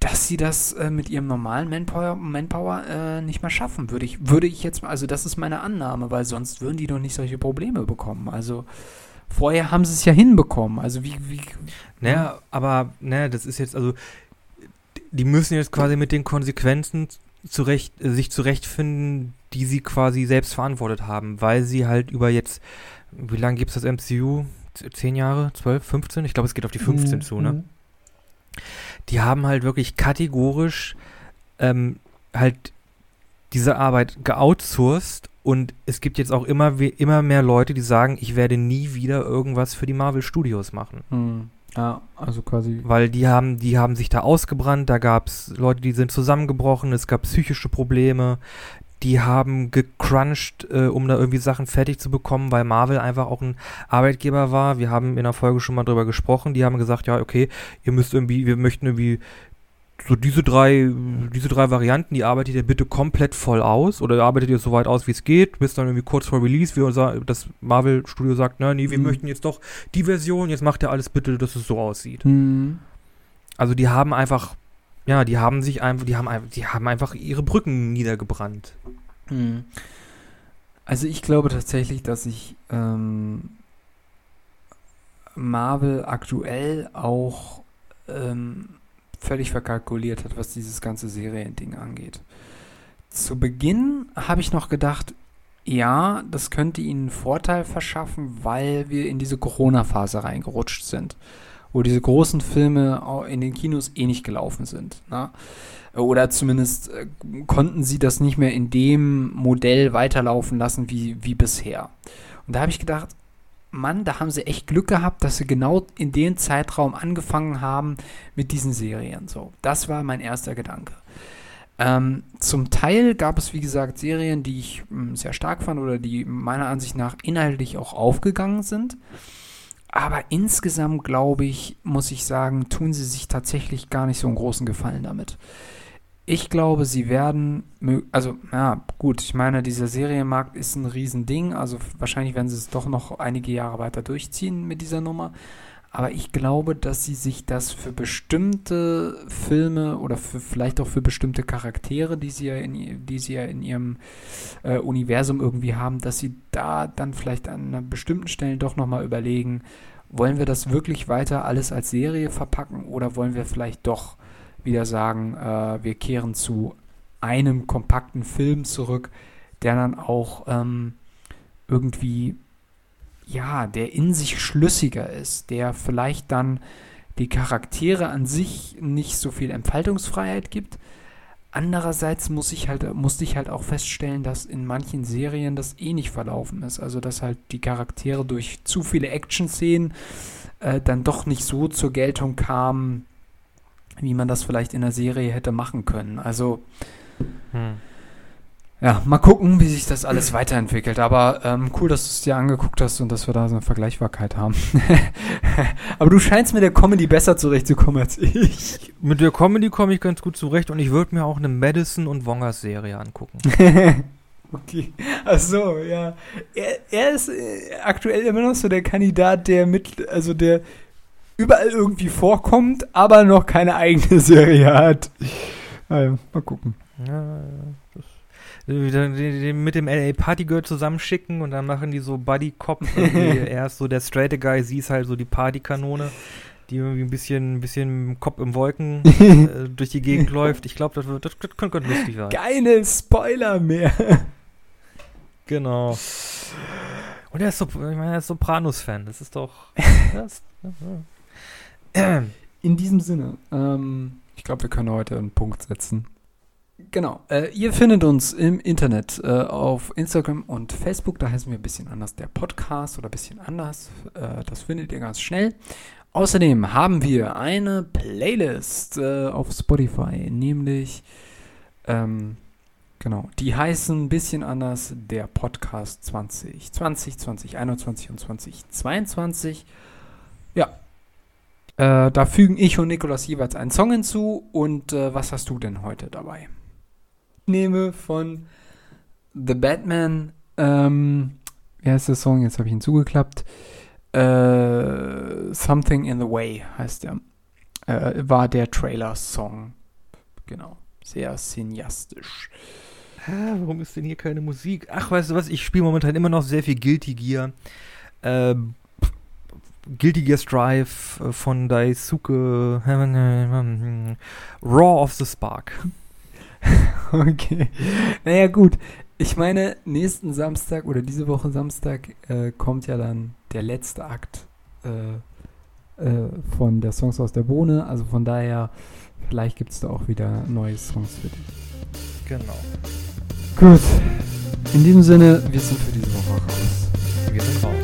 dass sie das äh, mit ihrem normalen Manpower, Manpower äh, nicht mehr schaffen, würde ich, würde ich jetzt, also das ist meine Annahme, weil sonst würden die doch nicht solche Probleme bekommen. Also vorher haben sie es ja hinbekommen. Also wie, wie Naja, aber, naja, das ist jetzt, also, die müssen jetzt quasi mit den Konsequenzen zurecht, sich zurechtfinden, die sie quasi selbst verantwortet haben, weil sie halt über jetzt, wie lange gibt es das MCU? Zehn Jahre? Zwölf? 15? Ich glaube, es geht auf die 15 zu, ne? Die haben halt wirklich kategorisch ähm, halt diese Arbeit geoutsourced und es gibt jetzt auch immer, immer mehr Leute, die sagen, ich werde nie wieder irgendwas für die Marvel Studios machen. Hm. Ja, also quasi. Weil die haben, die haben sich da ausgebrannt, da gab es Leute, die sind zusammengebrochen, es gab psychische Probleme, die haben gecrunched, äh, um da irgendwie Sachen fertig zu bekommen, weil Marvel einfach auch ein Arbeitgeber war. Wir haben in der Folge schon mal drüber gesprochen, die haben gesagt, ja, okay, ihr müsst irgendwie, wir möchten irgendwie so diese drei, diese drei Varianten, die arbeitet ihr bitte komplett voll aus oder arbeitet ihr so weit aus, wie es geht, bis dann irgendwie kurz vor Release, wie unser, das Marvel-Studio sagt, na, nee, wir Mhm. möchten jetzt doch die Version, jetzt macht ihr alles bitte, dass es so aussieht. Hm. Also die haben einfach, ja, die haben sich einfach, die haben die haben einfach ihre Brücken niedergebrannt. Hm. Also ich glaube tatsächlich, dass sich ähm, Marvel aktuell auch ähm, völlig verkalkuliert hat, was dieses ganze Seriending angeht. Zu Beginn habe ich noch gedacht, ja, das könnte ihnen einen Vorteil verschaffen, weil wir in diese Corona-Phase reingerutscht sind, wo diese großen Filme in den Kinos eh nicht gelaufen sind. Ne? Oder zumindest äh, konnten sie das nicht mehr in dem Modell weiterlaufen lassen wie, wie bisher. Und da habe ich gedacht, Mann, da haben sie echt Glück gehabt, dass sie genau in dem Zeitraum angefangen haben mit diesen Serien. So, das war mein erster Gedanke. Ähm, zum Teil gab es, wie gesagt, Serien, die ich mh, sehr stark fand oder die meiner Ansicht nach inhaltlich auch aufgegangen sind. Aber insgesamt, glaube ich, muss ich sagen, tun sie sich tatsächlich gar nicht so einen großen Gefallen damit. Ich glaube, sie werden, also, ja, gut, ich meine, dieser Serienmarkt ist ein Riesending, also wahrscheinlich werden sie es doch noch einige Jahre weiter durchziehen mit dieser Nummer. Aber ich glaube, dass sie sich das für bestimmte Filme oder für, vielleicht auch für bestimmte Charaktere, die sie ja in, die sie ja in ihrem äh, Universum irgendwie haben, dass sie da dann vielleicht an bestimmten Stellen doch nochmal überlegen, wollen wir das wirklich weiter alles als Serie verpacken oder wollen wir vielleicht doch wieder sagen, äh, wir kehren zu einem kompakten Film zurück, der dann auch ähm, irgendwie, ja, der in sich schlüssiger ist, der vielleicht dann die Charaktere an sich nicht so viel Entfaltungsfreiheit gibt. Andererseits muss ich halt, musste ich halt auch feststellen, dass in manchen Serien das eh nicht verlaufen ist. Also, dass halt die Charaktere durch zu viele Action-Szenen äh, dann doch nicht so zur Geltung kamen, wie man das vielleicht in der Serie hätte machen können. Also, hm. Ja, mal gucken, wie sich das alles weiterentwickelt. Aber ähm, cool, dass du es dir angeguckt hast und dass wir da so eine Vergleichbarkeit haben. <laughs> Aber du scheinst mit der Comedy besser zurechtzukommen als ich. Mit der Comedy komme ich ganz gut zurecht und ich würde mir auch eine Madison und Wongers Serie angucken. <laughs> Okay. Achso, ja. Er, er ist äh, aktuell immer noch so der Kandidat, der mit, also der überall irgendwie vorkommt, aber noch keine eigene <laughs> Serie hat. Naja, mal gucken. Ja, das mit dem LA Party Girl zusammenschicken und dann machen die so Buddy Cop. <laughs> er ist so der straight Guy, sie ist halt so die Partykanone, die irgendwie ein bisschen, ein bisschen Kopf im Wolken <laughs> äh, durch die Gegend läuft. Ich glaube, das, das, das könnte lustig werden. Keine Spoiler mehr. <laughs> Genau. Und er ist so, ich meine, er ist Sopranos-Fan. Das ist doch. Das, in diesem Sinne, ähm, ich glaube, wir können heute einen Punkt setzen. Genau. Äh, ihr findet uns im Internet äh, auf Instagram und Facebook. Da heißen wir ein bisschen anders der Podcast oder ein bisschen anders. Äh, das findet ihr ganz schnell. Außerdem haben wir eine Playlist äh, auf Spotify, nämlich ähm, genau, die heißen ein bisschen anders der Podcast 2020, 2021 und 2022. Ja, äh, da fügen ich und Nikolas jeweils einen Song hinzu. Und äh, was hast du denn heute dabei? Nehme von The Batman, ähm, wie heißt der Song? Jetzt habe ich ihn zugeklappt. Äh, Something in the Way heißt der. Äh, war der Trailer-Song. Genau. Sehr cineastisch. Ah, warum ist denn hier keine Musik? Ach, weißt du was? Ich spiele momentan immer noch sehr viel Guilty Gear. Ähm, Guilty Gear Strive äh, von Daisuke <laughs> Raw of the Spark. <laughs> okay. Naja, gut. Ich meine, nächsten Samstag oder diese Woche Samstag äh, kommt ja dann der letzte Akt äh, äh, von der Songs aus der Bohne. Also von daher, vielleicht gibt es da auch wieder neue Songs für dich. Genau. Gut. In diesem Sinne, wir sind für diese Woche raus.